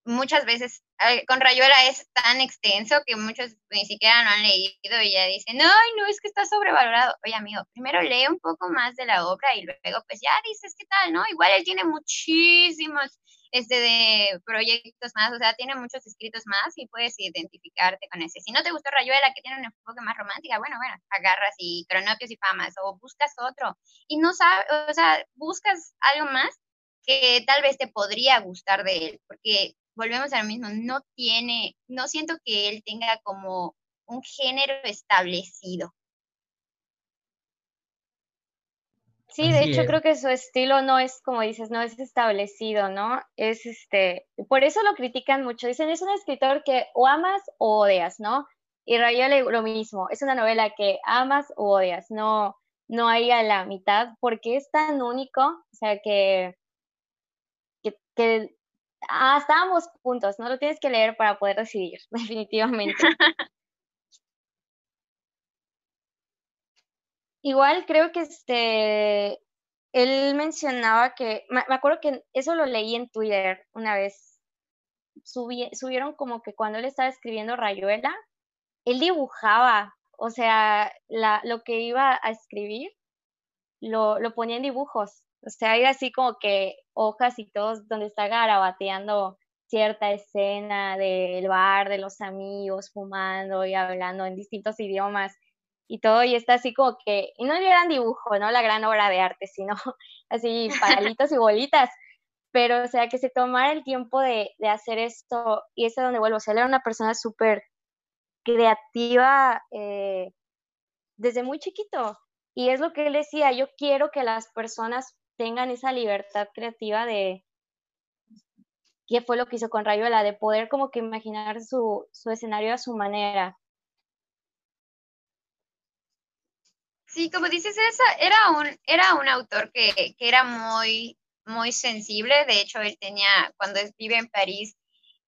muchas veces con Rayuela es tan extenso que muchos ni siquiera lo han leído y ya dicen, ay, no, es que está sobrevalorado. Oye, amigo, primero lee un poco más de la obra y luego pues ya dices qué tal, ¿no? Igual él tiene muchísimos este, de proyectos más, o sea, tiene muchos escritos más y puedes identificarte con ese. Si no te gustó Rayuela, que tiene un enfoque más romántica, bueno, bueno, agarras y cronopios y famas o buscas otro y no sabes, o sea, buscas algo más que tal vez te podría gustar de él, porque volvemos a lo mismo, no tiene, no siento que él tenga como un género establecido. Sí, de hecho creo que su estilo no es, como dices, no es establecido, ¿no? Es este, por eso lo critican mucho. Dicen, es un escritor que o amas o odias, ¿no? Y Rayuela lo mismo, es una novela que amas o odias, no, no hay a la mitad, porque es tan único, o sea, que, que, que Ah, hasta ambos puntos, no lo tienes que leer para poder decidir, definitivamente. Igual creo que este, él mencionaba que, me, acuerdo que eso lo leí en Twitter una vez, Subi, subieron como que cuando él estaba escribiendo Rayuela, él dibujaba, o sea, lo que iba a escribir lo, lo ponía en dibujos o sea, era así como que hojas y todos donde está garabateando cierta escena del bar, de los amigos, fumando y hablando en distintos idiomas y todo, y está así como que, y no eran dibujo, ¿no? La gran obra de arte, sino así palitos y bolitas, pero o sea, que se tomara el tiempo de, de hacer esto, y es a donde vuelvo, o sea, él era una persona súper creativa eh, desde muy chiquito, y es lo que él decía, yo quiero que las personas tengan esa libertad creativa de, qué fue lo que hizo con Rayuela, de poder como que imaginar su, su escenario a su manera. Sí, como dices, esa, era, un, era un autor que, que, era muy, muy sensible. De hecho, él tenía, cuando vive en París,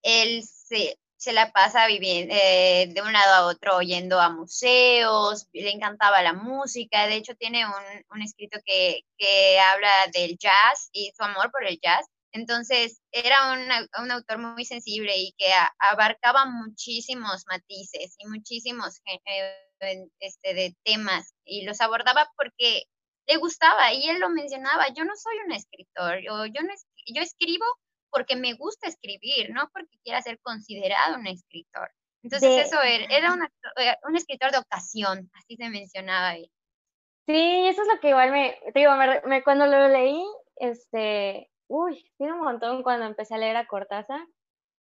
él se, se la pasa viviendo eh, de un lado a otro yendo a museos, le encantaba la música. De hecho, tiene un, un escrito que, que habla del jazz y su amor por el jazz. Entonces, era un autor muy sensible y que abarcaba muchísimos matices y muchísimos eh, este, de temas y los abordaba porque le gustaba y él lo mencionaba, yo no soy un escritor, yo, yo, no, yo escribo porque me gusta escribir, no porque quiera ser considerado un escritor. Entonces eso era, era eh, un escritor de ocasión, así se mencionaba él. Sí, eso es lo que igual me, digo, me, cuando lo leí, este, uy, tiene un montón cuando empecé a leer a Cortázar.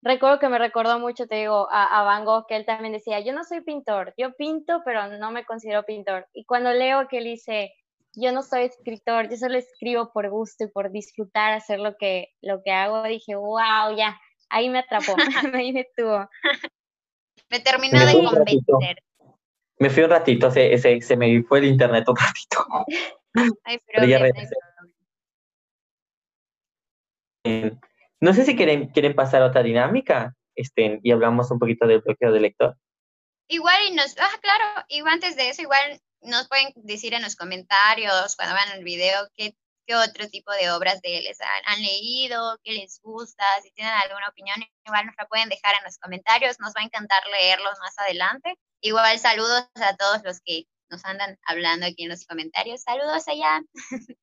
Recuerdo que me recordó mucho, te digo, a, a, Van Gogh, que él también decía, yo no soy pintor, yo pinto, pero no me considero pintor. Y cuando leo que él dice, yo no soy escritor, yo solo escribo por gusto y por disfrutar hacer lo que, lo que hago, dije, wow, ya, ahí me atrapó, ahí me tuvo. Me terminó de convencer. Me fui un ratito, se, se, se, me fue el internet un ratito. Ay, pero, pero no sé si quieren, quieren pasar a otra dinámica este, y hablamos un poquito del bloqueo de lector. Igual y nos, ah, claro, y antes de eso, igual nos pueden decir en los comentarios cuando vean el video qué, qué otro tipo de obras de les han, han, leído, qué les gusta, si tienen alguna opinión, igual nos la pueden dejar en los comentarios, nos va a encantar leerlos más adelante. Igual saludos a todos los que nos andan hablando aquí en los comentarios. Saludos allá.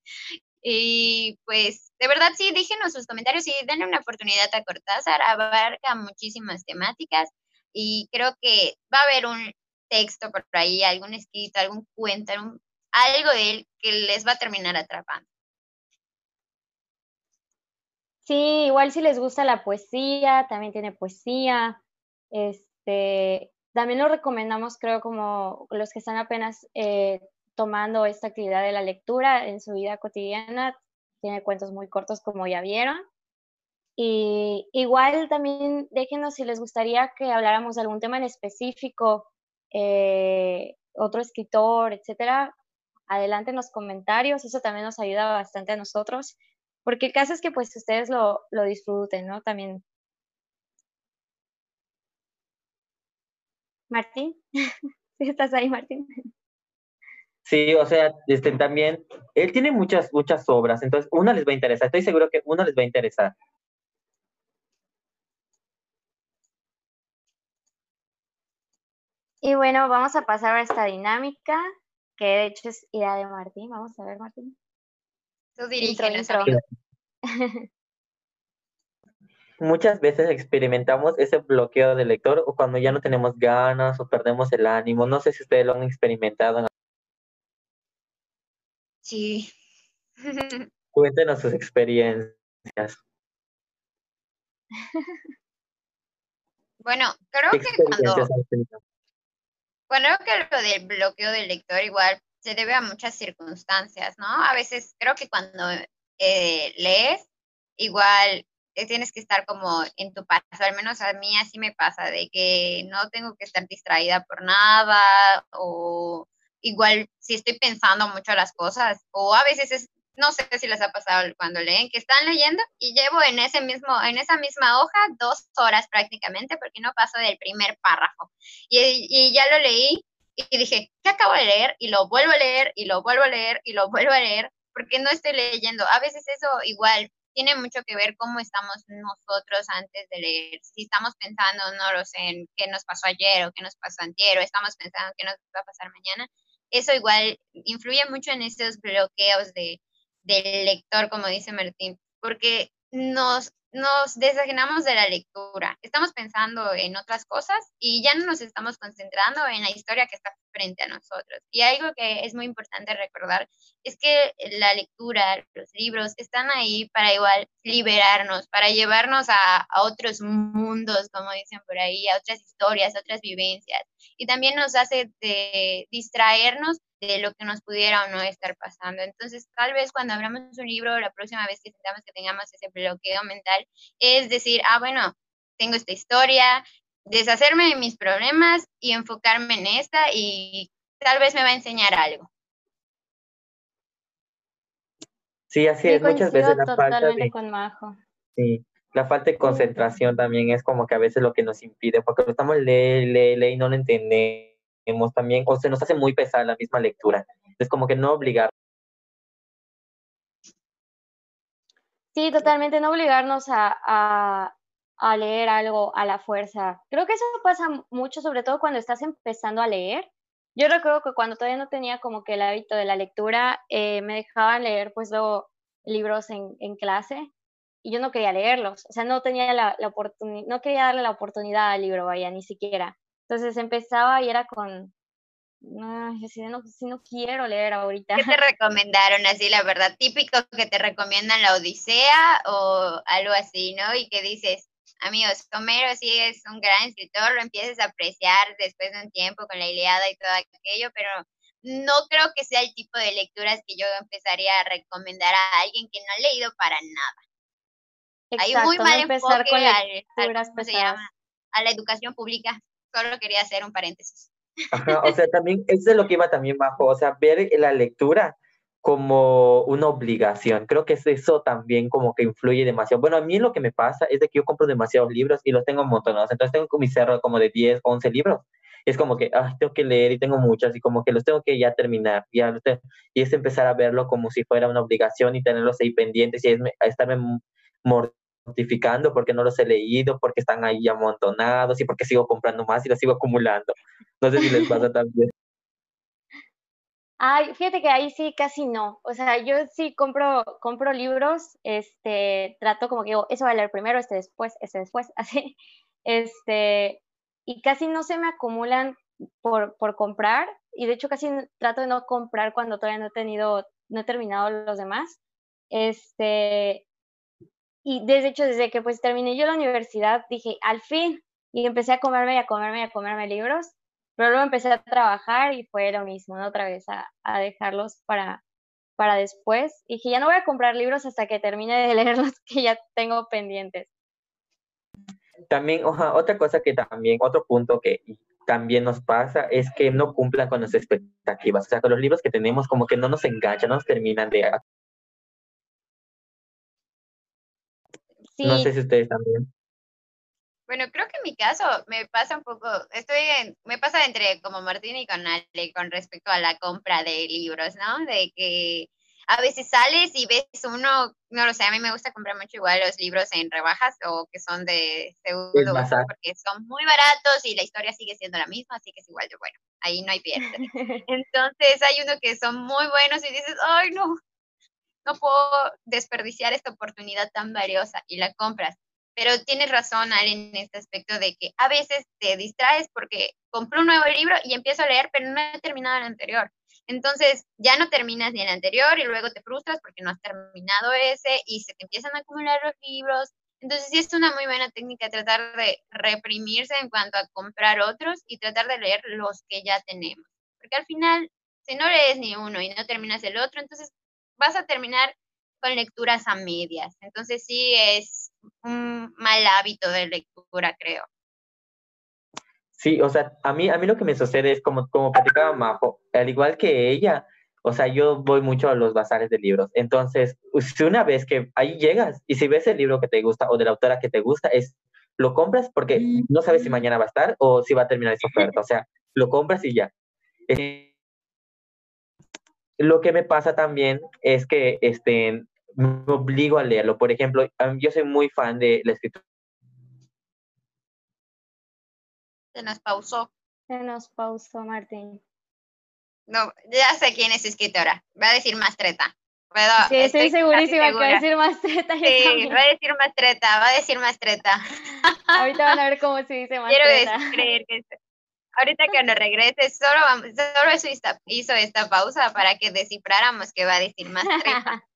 Y pues, de verdad, sí, déjenos sus comentarios y denle una oportunidad a Cortázar. Abarca muchísimas temáticas y creo que va a haber un texto por ahí, algún escrito, algún cuento, algo de él que les va a terminar atrapando. Sí, igual si les gusta la poesía, también tiene poesía. Este, también lo recomendamos, creo, como los que están apenas eh, tomando esta actividad de la lectura en su vida cotidiana. Tiene cuentos muy cortos, como ya vieron. Y igual también déjenos si les gustaría que habláramos de algún tema en específico, eh, otro escritor, etcétera. Adelante en los comentarios, eso también nos ayuda bastante a nosotros, porque el caso es que pues ustedes lo, lo disfruten, ¿no? También. Martín, ¿estás ahí, Martín? Sí, o sea, este, también, él tiene muchas, muchas obras, entonces una les va a interesar, estoy seguro que una les va a interesar. Y bueno, vamos a pasar a esta dinámica, que de hecho es idea de Martín. Vamos a ver, Martín. Tú diriges. Muchas veces experimentamos ese bloqueo del lector o cuando ya no tenemos ganas o perdemos el ánimo. No sé si ustedes lo han experimentado Sí. Cuéntenos sus experiencias. Bueno, creo que cuando, bueno, creo que lo del bloqueo del lector igual se debe a muchas circunstancias, ¿no? A veces creo que cuando eh, lees, igual tienes que estar como en tu paz, al menos a mí así me pasa, de que no tengo que estar distraída por nada o igual si estoy pensando mucho las cosas, o a veces es, no sé si les ha pasado cuando leen, que están leyendo y llevo en ese mismo, en esa misma hoja dos horas prácticamente porque no paso del primer párrafo. Y, y ya lo leí y dije, ¿qué acabo de leer? Y lo vuelvo a leer, y lo vuelvo a leer, y lo vuelvo a leer, porque no estoy leyendo. A veces eso igual tiene mucho que ver cómo estamos nosotros antes de leer. Si estamos pensando, no lo sé, en qué nos pasó ayer o qué nos pasó antier, o estamos pensando qué nos va a pasar mañana, eso igual influye mucho en esos bloqueos de, del lector, como dice Martín, porque nos nos desajenamos de la lectura. Estamos pensando en otras cosas y ya no nos estamos concentrando en la historia que está frente a nosotros. Y algo que es muy importante recordar es que la lectura, los libros, están ahí para igual liberarnos, para llevarnos a, otros mundos, como dicen por ahí, a otras historias, a otras vivencias. Y también nos hace de distraernos de lo que nos pudiera o no estar pasando. Entonces, tal vez cuando abramos un libro, la próxima vez que sintamos que tengamos ese bloqueo mental, es decir, ah, bueno, tengo esta historia, deshacerme de mis problemas y enfocarme en esta y tal vez me va a enseñar algo. Sí, así es, muchas veces la falta de... Sí, la falta de concentración también es como que a veces lo que nos impide, porque estamos le, le, le y no lo entendemos también, o se nos hace muy pesada la misma lectura. Es como que no obligar. Sí, totalmente, no obligarnos a, a leer algo a la fuerza. Creo que eso pasa mucho, sobre todo cuando estás empezando a leer. Yo recuerdo que cuando todavía no tenía como que el hábito de la lectura, eh, me dejaban leer pues luego libros en, en, clase y yo no quería leerlos, o sea, no tenía la, la oportunidad, no quería darle la oportunidad al libro, vaya, ni siquiera. Entonces empezaba y era con, no, yo si no, si no quiero leer ahorita. ¿Qué te recomendaron así, la verdad? Típico que te recomiendan la Odisea o algo así, ¿no? Y que dices, amigos, Homero sí es un gran escritor, lo empiezas a apreciar después de un tiempo con la Iliada y todo aquello, pero no creo que sea el tipo de lecturas que yo empezaría a recomendar a alguien que no ha leído para nada. Hay muy mal empezar con lecturas a la educación pública. Solo quería hacer un paréntesis. o sea, también, eso es lo que iba también bajo, o sea, ver la lectura como una obligación. Creo que eso también como que influye demasiado. Bueno, a mí lo que me pasa es de que yo compro demasiados libros y los tengo montonados. Entonces tengo mi cerro como de 10, 11 libros. Es como que, ah, tengo que leer y tengo muchos y como que los tengo que ya terminar. Ya, y es empezar a verlo como si fuera una obligación y tenerlos ahí pendientes y es, estarme mortificando porque no los he leído, porque están ahí amontonados y porque sigo comprando más y los sigo acumulando. No sé si les pasa también. Ay, fíjate que ahí sí casi no. O sea, yo sí compro, compro libros, este, trato como que digo, eso va a leer primero, este después, este después, así. Este, y casi no se me acumulan por, por comprar. Y de hecho casi trato de no comprar cuando todavía no he tenido, no he terminado los demás. Este, y desde hecho, desde que pues terminé yo la universidad, dije, al fin, y empecé a comerme y a comerme y a comerme libros. Pero luego empecé a trabajar y fue lo mismo, ¿no? Otra vez a, a dejarlos para, para después. Y dije, ya no voy a comprar libros hasta que termine de leer los que ya tengo pendientes. También, otra cosa que también, otro punto que también nos pasa es que no cumplan con las expectativas. O sea, con los libros que tenemos como que no nos enganchan, no nos terminan de... No sé si ustedes también. Bueno, creo que en mi caso me pasa un poco, estoy en, me pasa entre como Martín y con Ale con respecto a la compra de libros, ¿no? De que a veces sales y ves uno, no lo sé, a mí me gusta comprar mucho igual los libros en rebajas o que son de segundo porque son muy baratos y la historia sigue siendo la misma, así que es igual de bueno, ahí no hay pierde. Entonces hay uno que son muy buenos y dices, ay no, no puedo desperdiciar esta oportunidad tan valiosa y la compras. Pero tienes razón, Ale, en este aspecto de que a veces te distraes porque compré un nuevo libro y empiezo a leer, pero no he terminado el anterior. Entonces ya no terminas ni el anterior y luego te frustras porque no has terminado ese y se te empiezan a acumular los libros. Entonces sí es una muy buena técnica tratar de reprimirse en cuanto a comprar otros y tratar de leer los que ya tenemos. Porque al final, si no lees ni uno y no terminas el otro, entonces vas a terminar con lecturas a medias. Entonces sí es un mal hábito de lectura, creo. Sí, o sea, a mí, a mí lo que me sucede es como, como platicaba Majo, al igual que ella, o sea, yo voy mucho a los bazares de libros. Entonces, si una vez que ahí llegas y si ves el libro que te gusta o de la autora que te gusta, es lo compras porque no sabes si mañana va a estar o si va a terminar esa oferta. O sea, lo compras y ya. Eh, lo que me pasa también es que este, me obligo a leerlo. Por ejemplo, yo soy muy fan de la escritura. Se nos pausó. Se nos pausó, Martín. No, ya sé quién es escritora. Va a decir Mastreta. sí, estoy, segurísima que va a decir Mastreta. Sí, va a decir Mastreta, va a decir Mastreta. Ahorita van a ver cómo se dice Mastreta. Quiero creer que ahorita que nos regrese, solo, vamos, solo eso hizo esta pausa para que descifráramos qué va a decir Mastreta.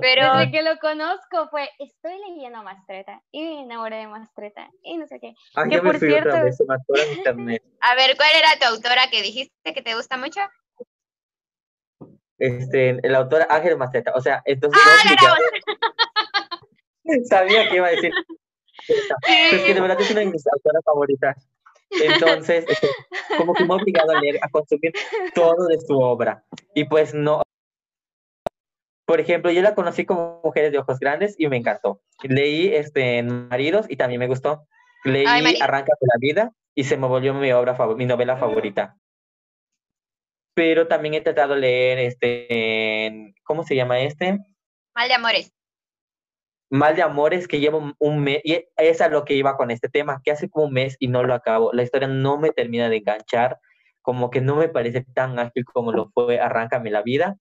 Pero desde que lo conozco fue, estoy leyendo Mastreta y me enamoré de Mastreta y no sé qué. Ah, que por cierto, a ver, ¿cuál era tu autora que dijiste que te gusta mucho? Este, la autora Ángel Mastreta, o sea, entonces ah, sabía que iba a decir. Es que de verdad es una de mis autoras favoritas. Entonces, este, como que me he obligado a leer, a consumir todo de su obra. Y pues no, por ejemplo, yo la conocí como Mujeres de Ojos Grandes y me encantó. Leí este, Maridos y también me gustó. Leí Arranca de la Vida y se me volvió mi obra mi novela favorita. Pero también he tratado de leer este, ¿cómo se llama este? Mal de Amores. Mal de Amores, que llevo un mes, y es a lo que iba con este tema, que hace como un mes y no lo acabo. La historia no me termina de enganchar, como que no me parece tan ágil como lo fue Arráncame la Vida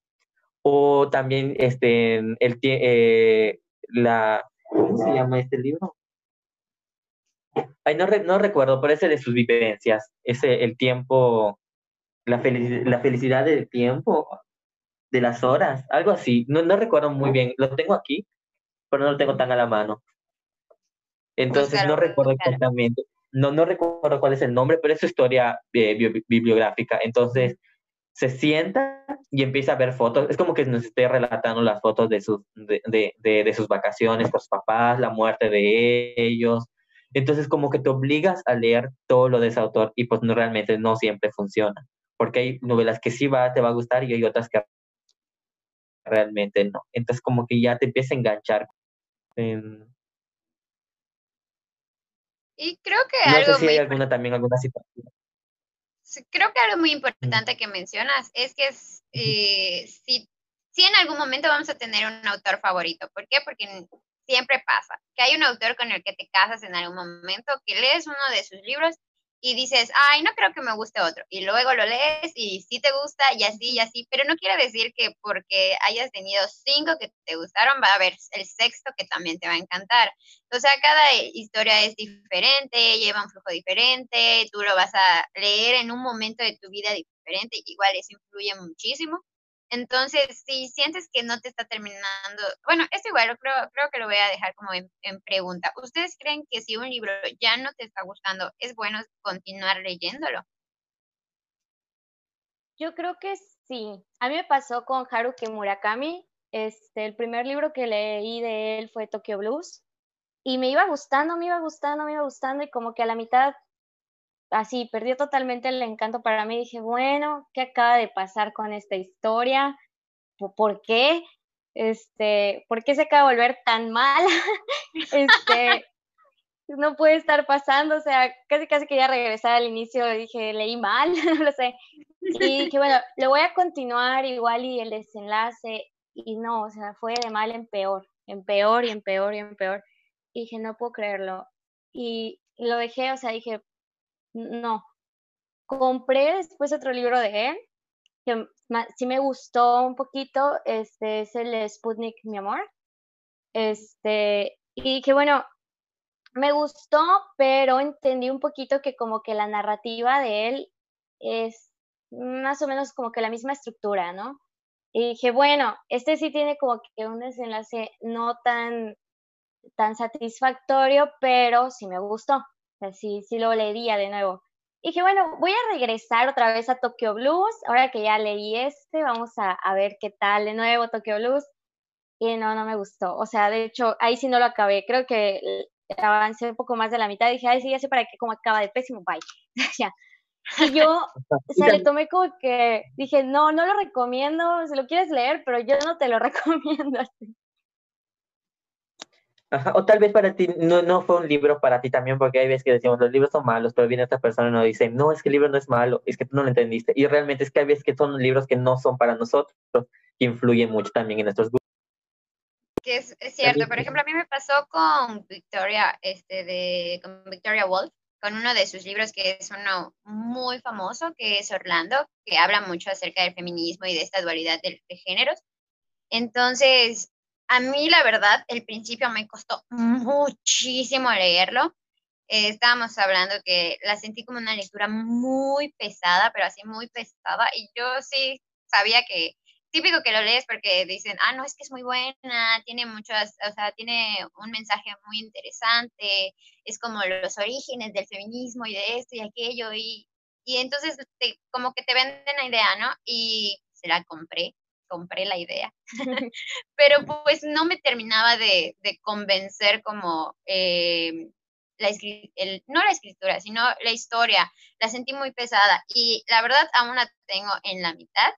o también este, el, eh, la, ¿cómo se llama este libro? Ay, no, no recuerdo, pero ese de sus vivencias, ese, el tiempo, la, la felicidad del tiempo, de las horas, algo así, no, no recuerdo muy bien, lo tengo aquí, pero no lo tengo tan a la mano. Entonces no recuerdo exactamente, no, no recuerdo cuál es el nombre, pero es su historia eh, bibliográfica. Entonces, se sienta y empieza a ver fotos. Es como que nos esté relatando las fotos de sus, de, de, de, sus vacaciones con sus papás, la muerte de ellos. Entonces como que te obligas a leer todo lo de ese autor y pues no, realmente no siempre funciona. Porque hay novelas que sí va, te va a gustar y hay otras que realmente no. Entonces como que ya te empieza a enganchar. Y creo que no sé si hay alguna también, alguna situación creo que algo muy importante que mencionas es que eh, si, si en algún momento vamos a tener un autor favorito. ¿Por qué? Porque siempre pasa que hay un autor con el que te casas en algún momento, que lees uno de sus libros y dices, ay, no creo que me guste otro. Y luego lo lees y sí te gusta y así y así, pero no quiere decir que porque hayas tenido cinco que te gustaron, va a haber el sexto que también te va a encantar. O sea, cada historia es diferente, lleva un flujo diferente, tú lo vas a leer en un momento de tu vida diferente, igual eso influye muchísimo. Entonces, si sientes que no te está terminando, bueno, esto igual creo, creo que lo voy a dejar como en, pregunta. ¿Ustedes creen que si un libro ya no te está gustando, es bueno continuar leyéndolo? Yo creo que sí. A mí me pasó con Haruki Murakami. Este, el primer libro que leí de él fue Tokyo Blues. Y me iba gustando, me iba gustando, me iba gustando. Y como que a la mitad así, perdió totalmente el encanto para mí. Dije, bueno, ¿qué acaba de pasar con esta historia? ¿Por qué? Este, ¿por qué se acaba de volver tan mal? este, no puede estar pasando, o sea, casi casi quería regresar al inicio, dije, leí mal, no lo sé. Y dije, bueno, lo voy a continuar igual y el desenlace, y no, o sea, fue de mal en peor, en peor y en peor y en peor. Y dije, no puedo creerlo. Y lo dejé, o sea, dije, no. Compré después otro libro de él, que sí me gustó un poquito, este es el Sputnik, mi amor. Este, y que bueno, me gustó, pero entendí un poquito que como que la narrativa de él es más o menos como que la misma estructura, ¿no? Y dije, bueno, este sí tiene como que un desenlace no tan, tan satisfactorio, pero sí me gustó sí, sí lo leería de nuevo. Y dije, bueno, voy a regresar otra vez a Tokyo Blues, ahora que ya leí este, vamos a, ver qué tal de nuevo Tokyo Blues. Y no, no me gustó. O sea, de hecho, ahí sí no lo acabé. Creo que avancé un poco más de la mitad. Dije, ay, sí, ya sé para qué, como acaba de pésimo, bye. Y yo, o sea, le tomé como que, dije, no, no lo recomiendo, si lo quieres leer, pero yo no te lo recomiendo. O tal vez para ti no, no fue un libro para ti también, porque hay veces que decimos los libros son malos, pero viene otra persona y nos dice, no, es que el libro no es malo, es que tú no lo entendiste. Y realmente es que hay veces que son libros que no son para nosotros, que influyen mucho también en nuestros gustos. Que es, es cierto, por ejemplo, a mí me pasó con Victoria, este, de, con Victoria Woolf, con uno de sus libros que es uno muy famoso, que es Orlando, que habla mucho acerca del feminismo y de esta dualidad de, de géneros. Entonces, a mí la verdad, el principio me costó muchísimo leerlo. Eh, estábamos hablando que la sentí como una lectura muy pesada, pero así muy pesada. Y yo sí sabía que, típico que lo lees porque dicen, ah, no, es que es muy buena, tiene muchas, o sea, tiene un mensaje muy interesante, es como los orígenes del feminismo y de esto y aquello. Y, y entonces te, como que te venden la idea, ¿no? Y se la compré compré la idea, pero pues no me terminaba de, convencer como eh, la, el, no la escritura, sino la historia, la sentí muy pesada y la verdad aún la tengo en la mitad,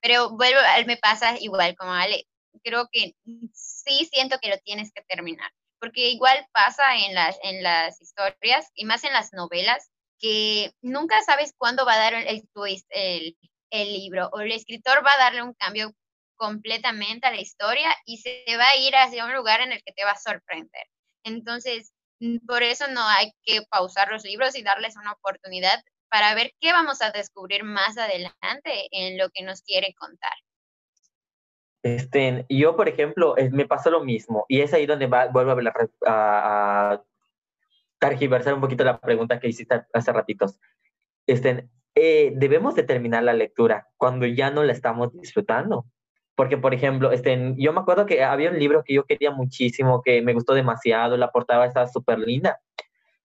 pero vuelvo, me pasa igual como Ale, creo que sí siento que lo tienes que terminar, porque igual pasa en las, en las historias y más en las novelas, que nunca sabes cuándo va a dar el twist el, el libro o el escritor va a darle un cambio completamente a la historia y se va a ir hacia un lugar en el que te va a sorprender. Entonces, por eso no hay que pausar los libros y darles una oportunidad para ver qué vamos a descubrir más adelante en lo que nos quiere contar. Este, yo, por ejemplo, me pasó lo mismo y es ahí donde va, vuelvo a, a, targiversar un poquito la pregunta que hiciste hace ratitos. Este, eh, debemos de terminar la lectura cuando ya no la estamos disfrutando. Porque, por ejemplo, este, yo me acuerdo que había un libro que yo quería muchísimo, que me gustó demasiado, la portada estaba súper linda,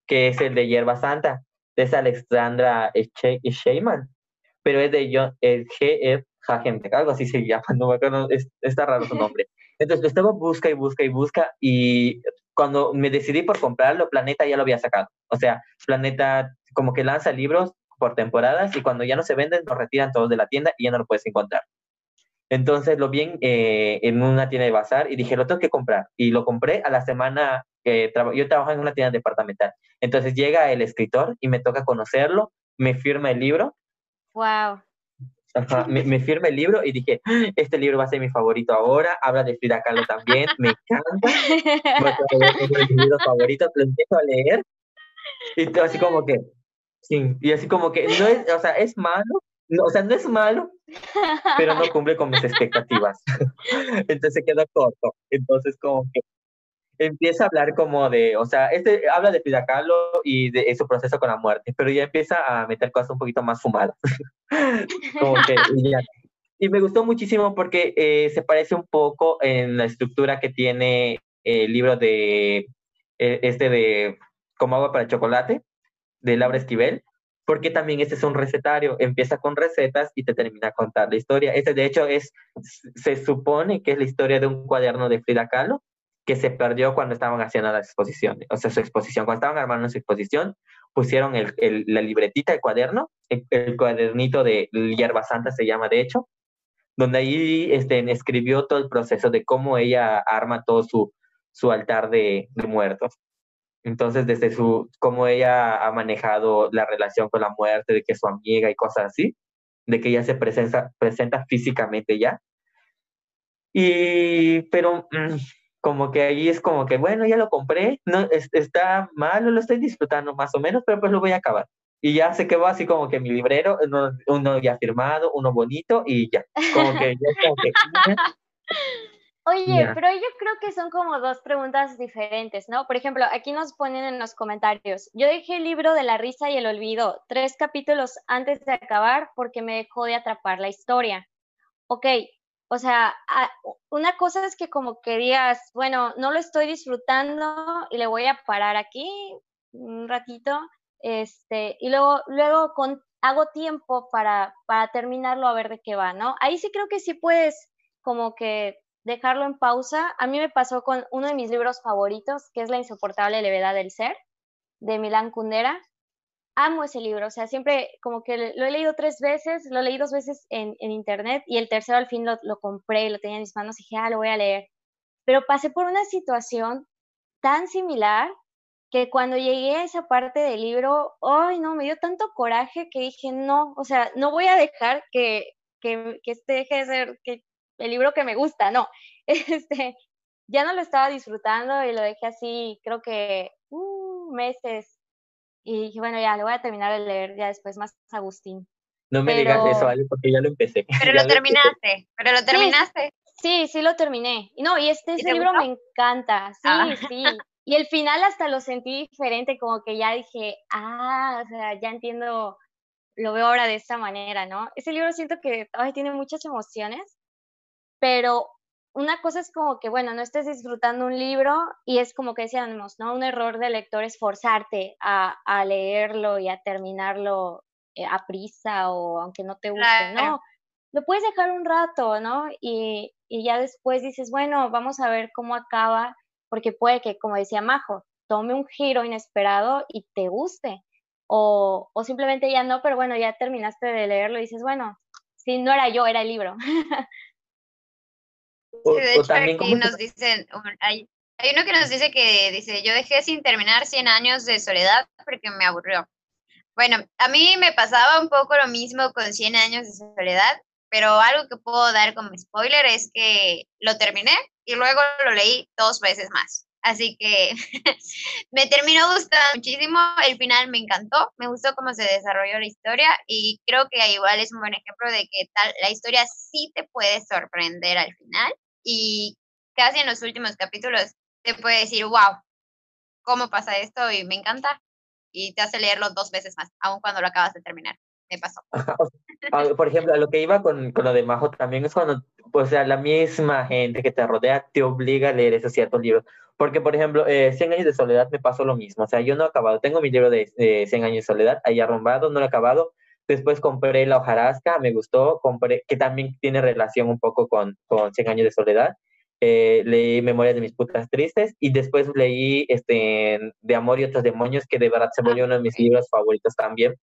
que es el de Hierba Santa, esa Alexandra Sheyman, pero es de John, G.F. Hagenbeck, algo así se llama, no me acuerdo, está raro su nombre. Entonces lo estaba busca y busca y busca, y cuando me decidí por comprarlo, Planeta ya lo había sacado. O sea, Planeta como que lanza libros por temporadas y cuando ya no se venden, los retiran todos de la tienda y ya no lo puedes encontrar. Entonces lo vi eh, en, una tienda de bazar y dije, lo tengo que comprar. Y lo compré a la semana, que yo trabajo en una tienda departamental. Entonces llega el escritor y me toca conocerlo, me firma el libro. Wow. me, firma el libro y dije, este libro va a ser mi favorito ahora, habla de Frida Kahlo también, me encanta, es mi libro favorito, lo empiezo a leer y así como que, sí, y así como que, no es, o sea, es malo, o sea, no es malo, pero no cumple con mis expectativas. Entonces se queda corto. Entonces como que empieza a hablar como de, o sea, este habla de Frida Kahlo y de, su proceso con la muerte, pero ya empieza a meter cosas un poquito más fumadas. como y, me gustó muchísimo porque eh, se parece un poco en la estructura que tiene el libro de, eh, este de Como agua para chocolate, de Laura Esquivel, porque también este es un recetario, empieza con recetas y te termina a contar la historia. Este de hecho es, se supone que es la historia de un cuaderno de Frida Kahlo que se perdió cuando estaban haciendo la exposición, o sea, su exposición, cuando estaban armando su exposición, pusieron el, la libretita, el cuaderno, el, cuadernito de Hierba Santa se llama de hecho, donde ahí este, escribió todo el proceso de cómo ella arma todo su, su altar de muertos. Entonces, desde su, cómo ella ha manejado la relación con la muerte, de que es su amiga y cosas así, de que ella se presenta, presenta físicamente ya. Y, pero mm, como que ahí es como que, bueno, ya lo compré, no, está malo, lo estoy disfrutando más o menos, pero pues lo voy a acabar. Y ya se quedó así como que mi librero, uno, uno ya firmado, uno bonito y ya, como que ya como que... Oye, pero yo creo que son como dos preguntas diferentes, ¿no? Por ejemplo, aquí nos ponen en los comentarios, yo dejé el libro de la risa y el olvido tres capítulos antes de acabar porque me dejó de atrapar la historia. Ok, o sea, una cosa es que como que digas, bueno, no lo estoy disfrutando y le voy a parar aquí un ratito, este, y luego, luego con, hago tiempo para, para terminarlo a ver de qué va, ¿no? Ahí sí creo que sí puedes como que dejarlo en pausa. A mí me pasó con uno de mis libros favoritos, que es La insoportable levedad del ser, de Milán Kundera. Amo ese libro, o sea, siempre como que lo he leído tres veces, lo leí dos veces en, internet y el tercero al fin lo, lo compré, lo tenía en mis manos y dije, ah, lo voy a leer. Pero pasé por una situación tan similar que cuando llegué a esa parte del libro, ay, no, me dio tanto coraje que dije, no, o sea, no voy a dejar que, que, que este deje de ser que, el libro que me gusta, no. Este, ya no lo estaba disfrutando y lo dejé así, creo que uh, meses. Y dije, bueno, ya, lo voy a terminar de leer ya después más Agustín. No me digas eso, Ale, porque ya lo empecé. Pero lo terminaste, pero lo terminaste. Sí, sí, lo terminé. No, y este, este libro me encanta, sí, ah. sí. Y el final hasta lo sentí diferente, como que ya dije, ah, o sea, ya entiendo, lo veo ahora de esta manera, ¿no? Ese libro siento que ay, tiene muchas emociones, pero una cosa es como que, bueno, no estés disfrutando un libro y es como que decíamos, ¿no? Un error de lector es forzarte a, a leerlo y a terminarlo eh, a prisa o aunque no te guste, ¿no? Lo puedes dejar un rato, ¿no? Y, y ya después dices, bueno, vamos a ver cómo acaba porque puede que, como decía Majo, tome un giro inesperado y te guste. O, o simplemente ya no, pero bueno, ya terminaste de leerlo y dices, bueno, si no era yo, era el libro. de hecho, aquí nos dicen, hay, hay uno que nos dice que dice, yo dejé sin terminar 100 años de soledad porque me aburrió. Bueno, a mí me pasaba un poco lo mismo con 100 años de soledad, pero algo que puedo dar como spoiler es que lo terminé y luego lo leí dos veces más. Así que me terminó gustando muchísimo, el final me encantó, me gustó cómo se desarrolló la historia y creo que igual es un buen ejemplo de que tal, la historia sí te puede sorprender al final y casi en los últimos capítulos te puede decir, wow, ¿cómo pasa esto? Y me encanta y te hace leerlo dos veces más, aun cuando lo acabas de terminar me pasó. Por ejemplo, lo que iba con, con, lo de Majo también es cuando, o sea, la misma gente que te rodea te obliga a leer esos ciertos libros. Porque, por ejemplo, eh, 100 años de soledad me pasó lo mismo. O sea, yo no he acabado. Tengo mi libro de, de 100 años de soledad ahí arrumbado, no lo he acabado. Después compré La hojarasca, me gustó, compré, que también tiene relación un poco con, con 100 años de soledad. Eh, leí Memorias de mis putas tristes y después leí este, De amor y otros demonios, que de verdad se volvió uno de mis libros favoritos también.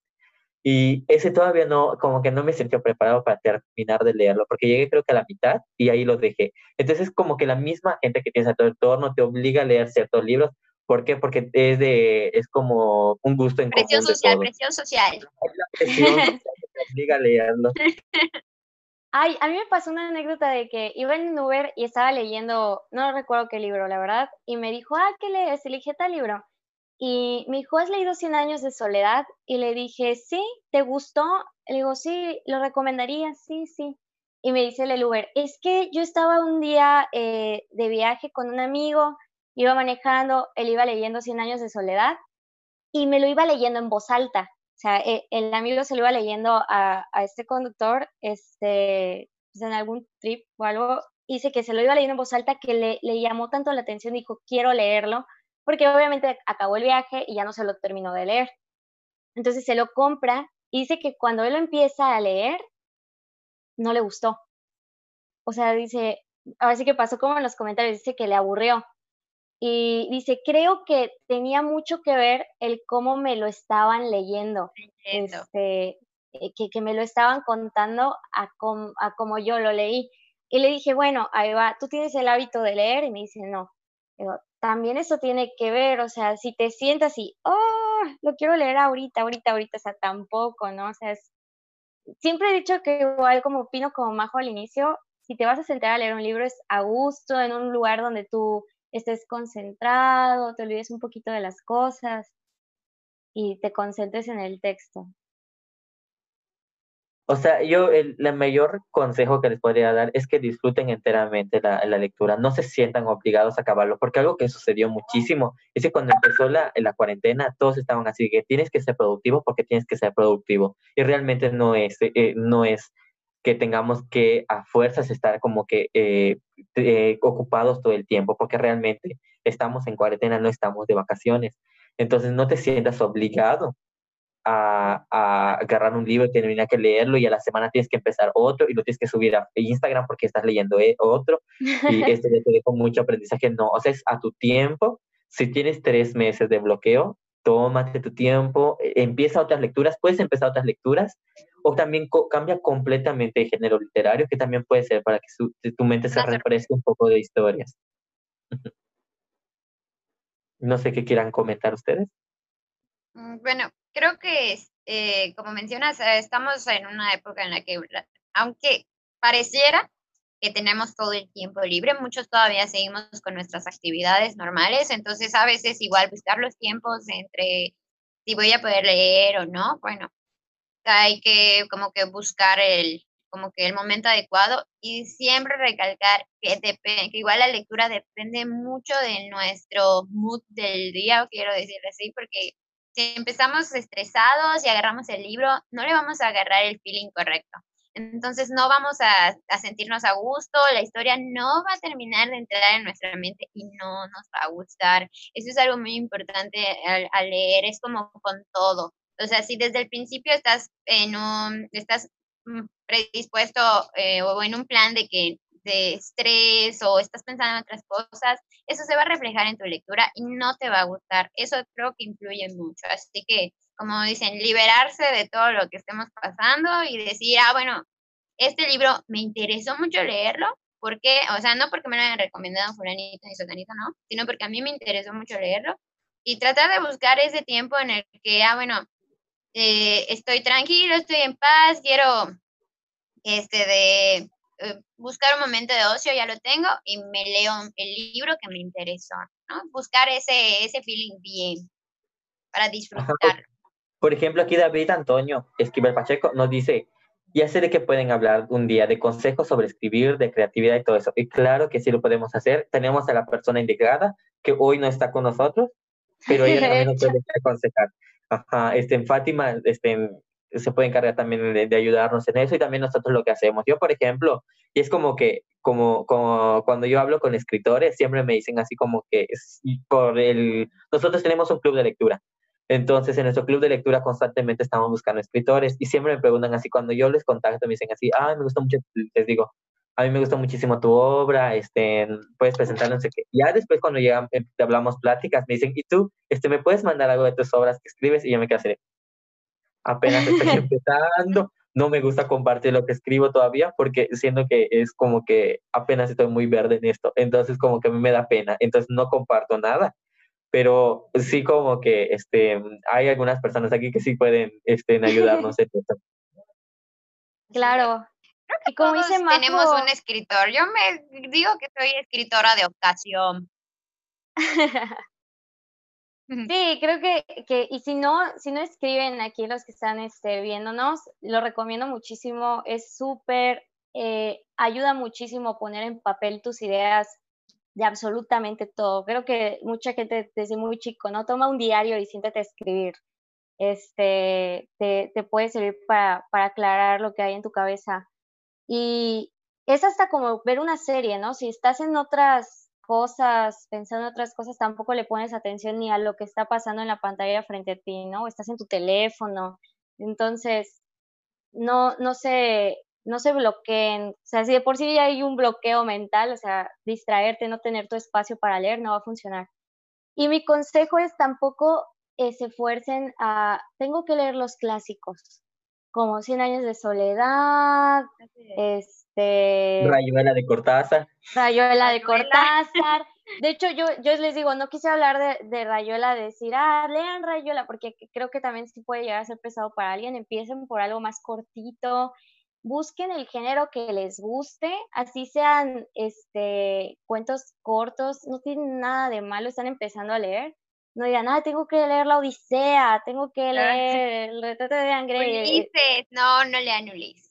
Y ese todavía no, como que no me sentí preparado para terminar de leerlo, porque llegué creo que a la mitad y ahí lo dejé. Entonces, como que la misma gente que tienes a tu entorno te obliga a leer ciertos libros. ¿Por qué? Porque es de, es como un gusto en presión social, presión social. te obliga a leerlo. Ay, a mí me pasó una anécdota de que iba en Uber y estaba leyendo, no recuerdo qué libro, la verdad, y me dijo, ah, ¿qué lees? Y le dije, tal libro. Y me dijo, ¿has leído Cien años de soledad? Y le dije, sí, ¿te gustó? Le digo, sí, lo recomendaría, sí, sí. Y me dice el Uber, es que yo estaba un día eh, de viaje con un amigo, iba manejando, él iba leyendo Cien años de soledad y me lo iba leyendo en voz alta. O sea, e, el, amigo se lo iba leyendo a, a este conductor este, pues, en algún trip o algo. Dice que se lo iba leyendo en voz alta que le, le llamó tanto la atención, dijo, quiero leerlo porque obviamente acabó el viaje y ya no se lo terminó de leer. Entonces se lo compra y dice que cuando él lo empieza a leer, no le gustó. O sea, dice, a ver si que pasó como en los comentarios, dice que le aburrió. Y dice, creo que tenía mucho que ver el cómo me lo estaban leyendo. Este, eh, que, que, me lo estaban contando a, a como yo lo leí. Y le dije, bueno, ahí va, ¿tú tienes el hábito de leer? Y me dice, no también eso tiene que ver, o sea, si te sientas y, oh, lo quiero leer ahorita, ahorita, ahorita, o sea, tampoco, ¿no? O sea, es, siempre he dicho que igual como opino como Majo al inicio, si te vas a sentar a leer un libro es a gusto, en un lugar donde tú estés concentrado, te olvides un poquito de las cosas y te concentres en el texto. O sea, yo el, mayor consejo que les podría dar es que disfruten enteramente la, la, lectura, no se sientan obligados a acabarlo, porque algo que sucedió muchísimo es que cuando empezó la, la cuarentena todos estaban así, que tienes que ser productivo porque tienes que ser productivo, y realmente no es, eh, no es que tengamos que a fuerzas estar como que eh, eh, ocupados todo el tiempo, porque realmente estamos en cuarentena, no estamos de vacaciones. Entonces no te sientas obligado a, agarrar un libro, tienes que leerlo y a la semana tienes que empezar otro y lo tienes que subir a Instagram porque estás leyendo e, otro. Y esto te dejo mucho aprendizaje. No, o sea, es a tu tiempo. Si tienes tres meses de bloqueo, tómate tu tiempo, e, empieza otras lecturas, puedes empezar otras lecturas o también cambia completamente de género literario, que también puede ser para que, tu, tu, mente se refresque un poco de historias. No sé qué quieran comentar ustedes. Mm, bueno, creo que, eh, como mencionas, eh, estamos en una época en la que, aunque pareciera que tenemos todo el tiempo libre, muchos todavía seguimos con nuestras actividades normales, entonces a veces igual buscar los tiempos entre si voy a poder leer o no, bueno, hay que como que buscar el, como que el momento adecuado y siempre recalcar que, depende, que igual la lectura depende mucho de nuestro mood del día, quiero decirlo así, porque si empezamos estresados y agarramos el libro, no le vamos a agarrar el feeling correcto. Entonces no vamos a, a, sentirnos a gusto, la historia no va a terminar de entrar en nuestra mente y no nos va a gustar. Eso es algo muy importante al, al leer, es como con todo. O sea, si desde el principio estás en un, estás mm, predispuesto eh, o en un plan de que de estrés o estás pensando en otras cosas, eso se va a reflejar en tu lectura y no te va a gustar. Eso creo que influye mucho. Así que, como dicen, liberarse de todo lo que estemos pasando y decir, ah, bueno, este libro me interesó mucho leerlo, porque, o sea, no porque me lo hayan recomendado fulanito ni sotanito, no, sino porque a mí me interesó mucho leerlo y tratar de buscar ese tiempo en el que, ah, bueno, eh, estoy tranquilo, estoy en paz, quiero este de eh, buscar un momento de ocio, ya lo tengo, y me leo el libro que me interesó, ¿no? Buscar ese, ese feeling bien para disfrutar. Por ejemplo, aquí David Antonio Esquivel Pacheco nos dice, ya sé de que pueden hablar un día de consejos sobre escribir, de creatividad y todo eso. Y claro que sí lo podemos hacer. Tenemos a la persona indicada que hoy no está con nosotros, pero ella también nos puede aconsejar. Ajá, este, en Fátima este, se puede encargar también de, ayudarnos en eso y también nosotros lo que hacemos. Yo, por ejemplo, y es como que, como, como cuando yo hablo con escritores, siempre me dicen así como que por el, nosotros tenemos un club de lectura. Entonces, en nuestro club de lectura constantemente estamos buscando escritores y siempre me preguntan así, cuando yo les contacto, me dicen así, ah, me gusta mucho, les digo, a mí me gusta muchísimo tu obra, este, puedes presentarlo, no sé qué. Ya después cuando llegamos, eh, hablamos pláticas, me dicen, ¿y tú, este, me puedes mandar algo de tus obras que escribes? Y yo me quedo así, apenas estoy empezando, no me gusta compartir lo que escribo todavía porque siento que es como que apenas estoy muy verde en esto, entonces como que a mí me da pena, entonces no comparto nada, pero sí como que este, hay algunas personas aquí que sí pueden este, ayudarnos en esto. Claro, Creo que como todos tenemos un escritor. Yo me digo que soy escritora de ocasión. Sí, creo que, que, y si no, si no escriben aquí los que están este, viéndonos, lo recomiendo muchísimo, es súper, eh, ayuda muchísimo a poner en papel tus ideas de absolutamente todo. Creo que mucha gente desde muy chico, ¿no? Toma un diario y siéntate a escribir. Este, te, te puede servir para, para aclarar lo que hay en tu cabeza. Y es hasta como ver una serie, ¿no? Si estás en otras cosas, pensando en otras cosas, tampoco le pones atención ni a lo que está pasando en la pantalla frente a ti, ¿no? Estás en tu teléfono. Entonces, no, no se, no se bloqueen. O sea, si de por sí hay un bloqueo mental, o sea, distraerte, no tener tu espacio para leer, no va a funcionar. Y mi consejo es tampoco eh, se esfuercen a, tengo que leer los clásicos como Cien años de soledad, este... Rayuela de Cortázar. Rayuela de Cortázar. De hecho, yo, yo les digo, no quise hablar de, de Rayuela, decir, ah, lean Rayuela, porque creo que también sí puede llegar a ser pesado para alguien. Empiecen por algo más cortito, busquen el género que les guste, así sean este, cuentos cortos, no tienen nada de malo, están empezando a leer no digan, ah, tengo que leer la Odisea, tengo que leer el retrato de Angre. Ulises, no, no lean Ulises.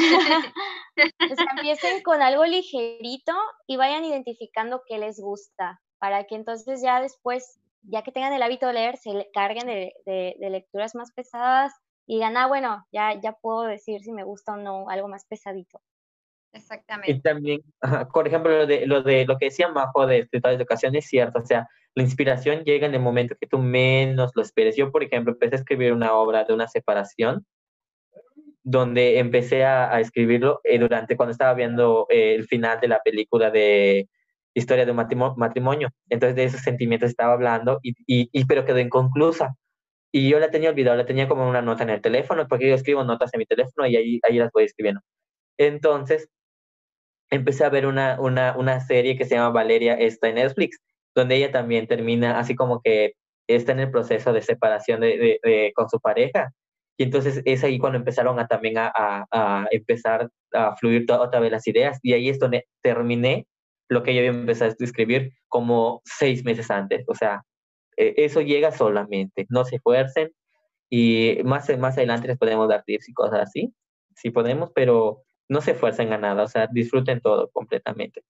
Sea, empiecen con algo ligerito y vayan identificando qué les gusta, para que entonces ya después, ya que tengan el hábito de leer, se carguen de, de, lecturas más pesadas y digan, ah, bueno, ya, ya puedo decir si me gusta o no algo más pesadito. Exactamente. Y también, por ejemplo, lo de lo, de, lo que decía Majo de escritores de educación es cierto, o sea, la inspiración llega en el momento que tú menos lo esperes. Yo, por ejemplo, empecé a escribir una obra de una separación, donde empecé a, escribirlo eh, durante cuando estaba viendo eh, el final de la película de Historia de un matrimonio. Entonces de esos sentimientos estaba hablando, y, y, pero quedó inconclusa. Y yo la tenía olvidado, la tenía como una nota en el teléfono, porque yo escribo notas en mi teléfono y ahí, ahí las voy escribiendo. Entonces, empecé a ver una, una, una serie que se llama Valeria, está en Netflix, donde ella también termina así como que está en el proceso de separación de, de, con su pareja. Y entonces es ahí cuando empezaron a también a, a, empezar a fluir otra vez las ideas. Y ahí es donde terminé lo que yo había empezado a escribir como seis meses antes. O sea, e, eso llega solamente. No se esfuercen. Y más, más adelante les podemos dar tips y cosas así, si podemos, pero no se esfuercen a nada. O sea, disfruten todo completamente.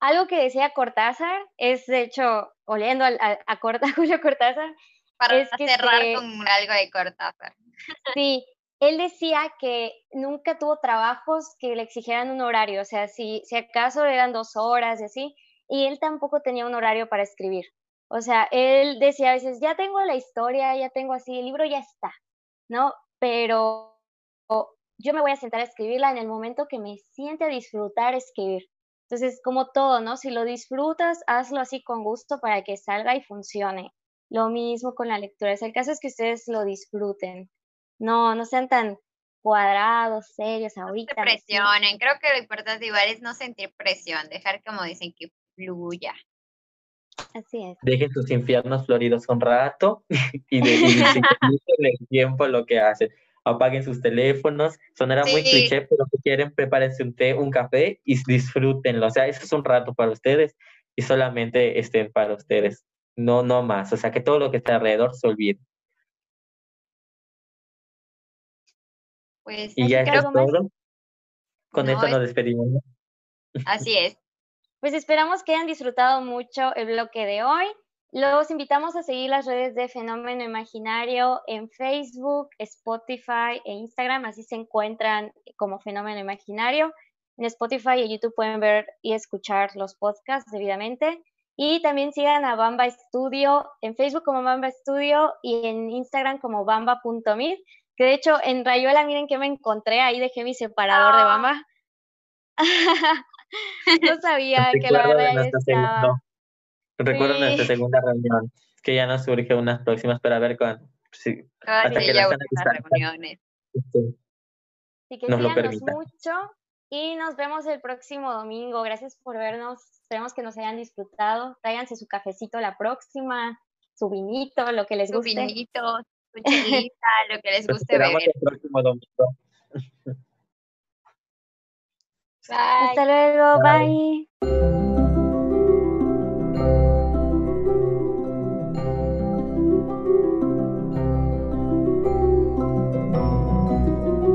Algo que decía Cortázar es, de hecho, oliendo a, a, a Julio Cortázar. Para es que cerrar con algo de Cortázar. Sí, él decía que nunca tuvo trabajos que le exigieran un horario, o sea, si, si acaso eran dos horas y así, y él tampoco tenía un horario para escribir. O sea, él decía a veces, ya tengo la historia, ya tengo así, el libro ya está, ¿no? Pero yo me voy a sentar a escribirla en el momento que me siente a disfrutar escribir. Entonces, como todo, ¿no? Si lo disfrutas, hazlo así con gusto para que salga y funcione. Lo mismo con la lectura. el caso es que ustedes lo disfruten. No, no sean tan cuadrados, serios ahorita. No se presionen. Creo que lo importante igual es no sentir presión, dejar como dicen que fluya. Así es. Dejen sus infiernos floridos un rato y, de, el tiempo lo que hacen apaguen sus teléfonos. Sonará muy cliché, pero si quieren, prepárense un té, un café y disfrútenlo. O sea, eso es un rato para ustedes y solamente estén para ustedes. No, no más. O sea, que todo lo que está alrededor se olvide. Pues, y ya es todo. Con esto nos despedimos. Así es. Pues esperamos que hayan disfrutado mucho el bloque de hoy. Los invitamos a seguir las redes de Fenómeno Imaginario en Facebook, Spotify e Instagram, así se encuentran como Fenómeno Imaginario. En Spotify y YouTube pueden ver y escuchar los podcasts debidamente. Y también sigan a Bamba Studio en Facebook como Bamba Studio y en Instagram como bamba.mir. Que de hecho en Rayuela, miren que me encontré, ahí dejé mi separador de ah. Bamba. no sabía que la verdad estaba. Recuerdo nuestra segunda reunión, que ya nos surge unas próximas para ver cuándo. Sí, hasta que ya reuniones. Así que nos síganos mucho y nos vemos el próximo domingo. Gracias por vernos. Esperemos que nos hayan disfrutado. Tráiganse su cafecito la próxima, su vinito, lo que les guste. Su vinito, su chelita, lo que les guste ver. el próximo domingo. Bye. Hasta luego, bye.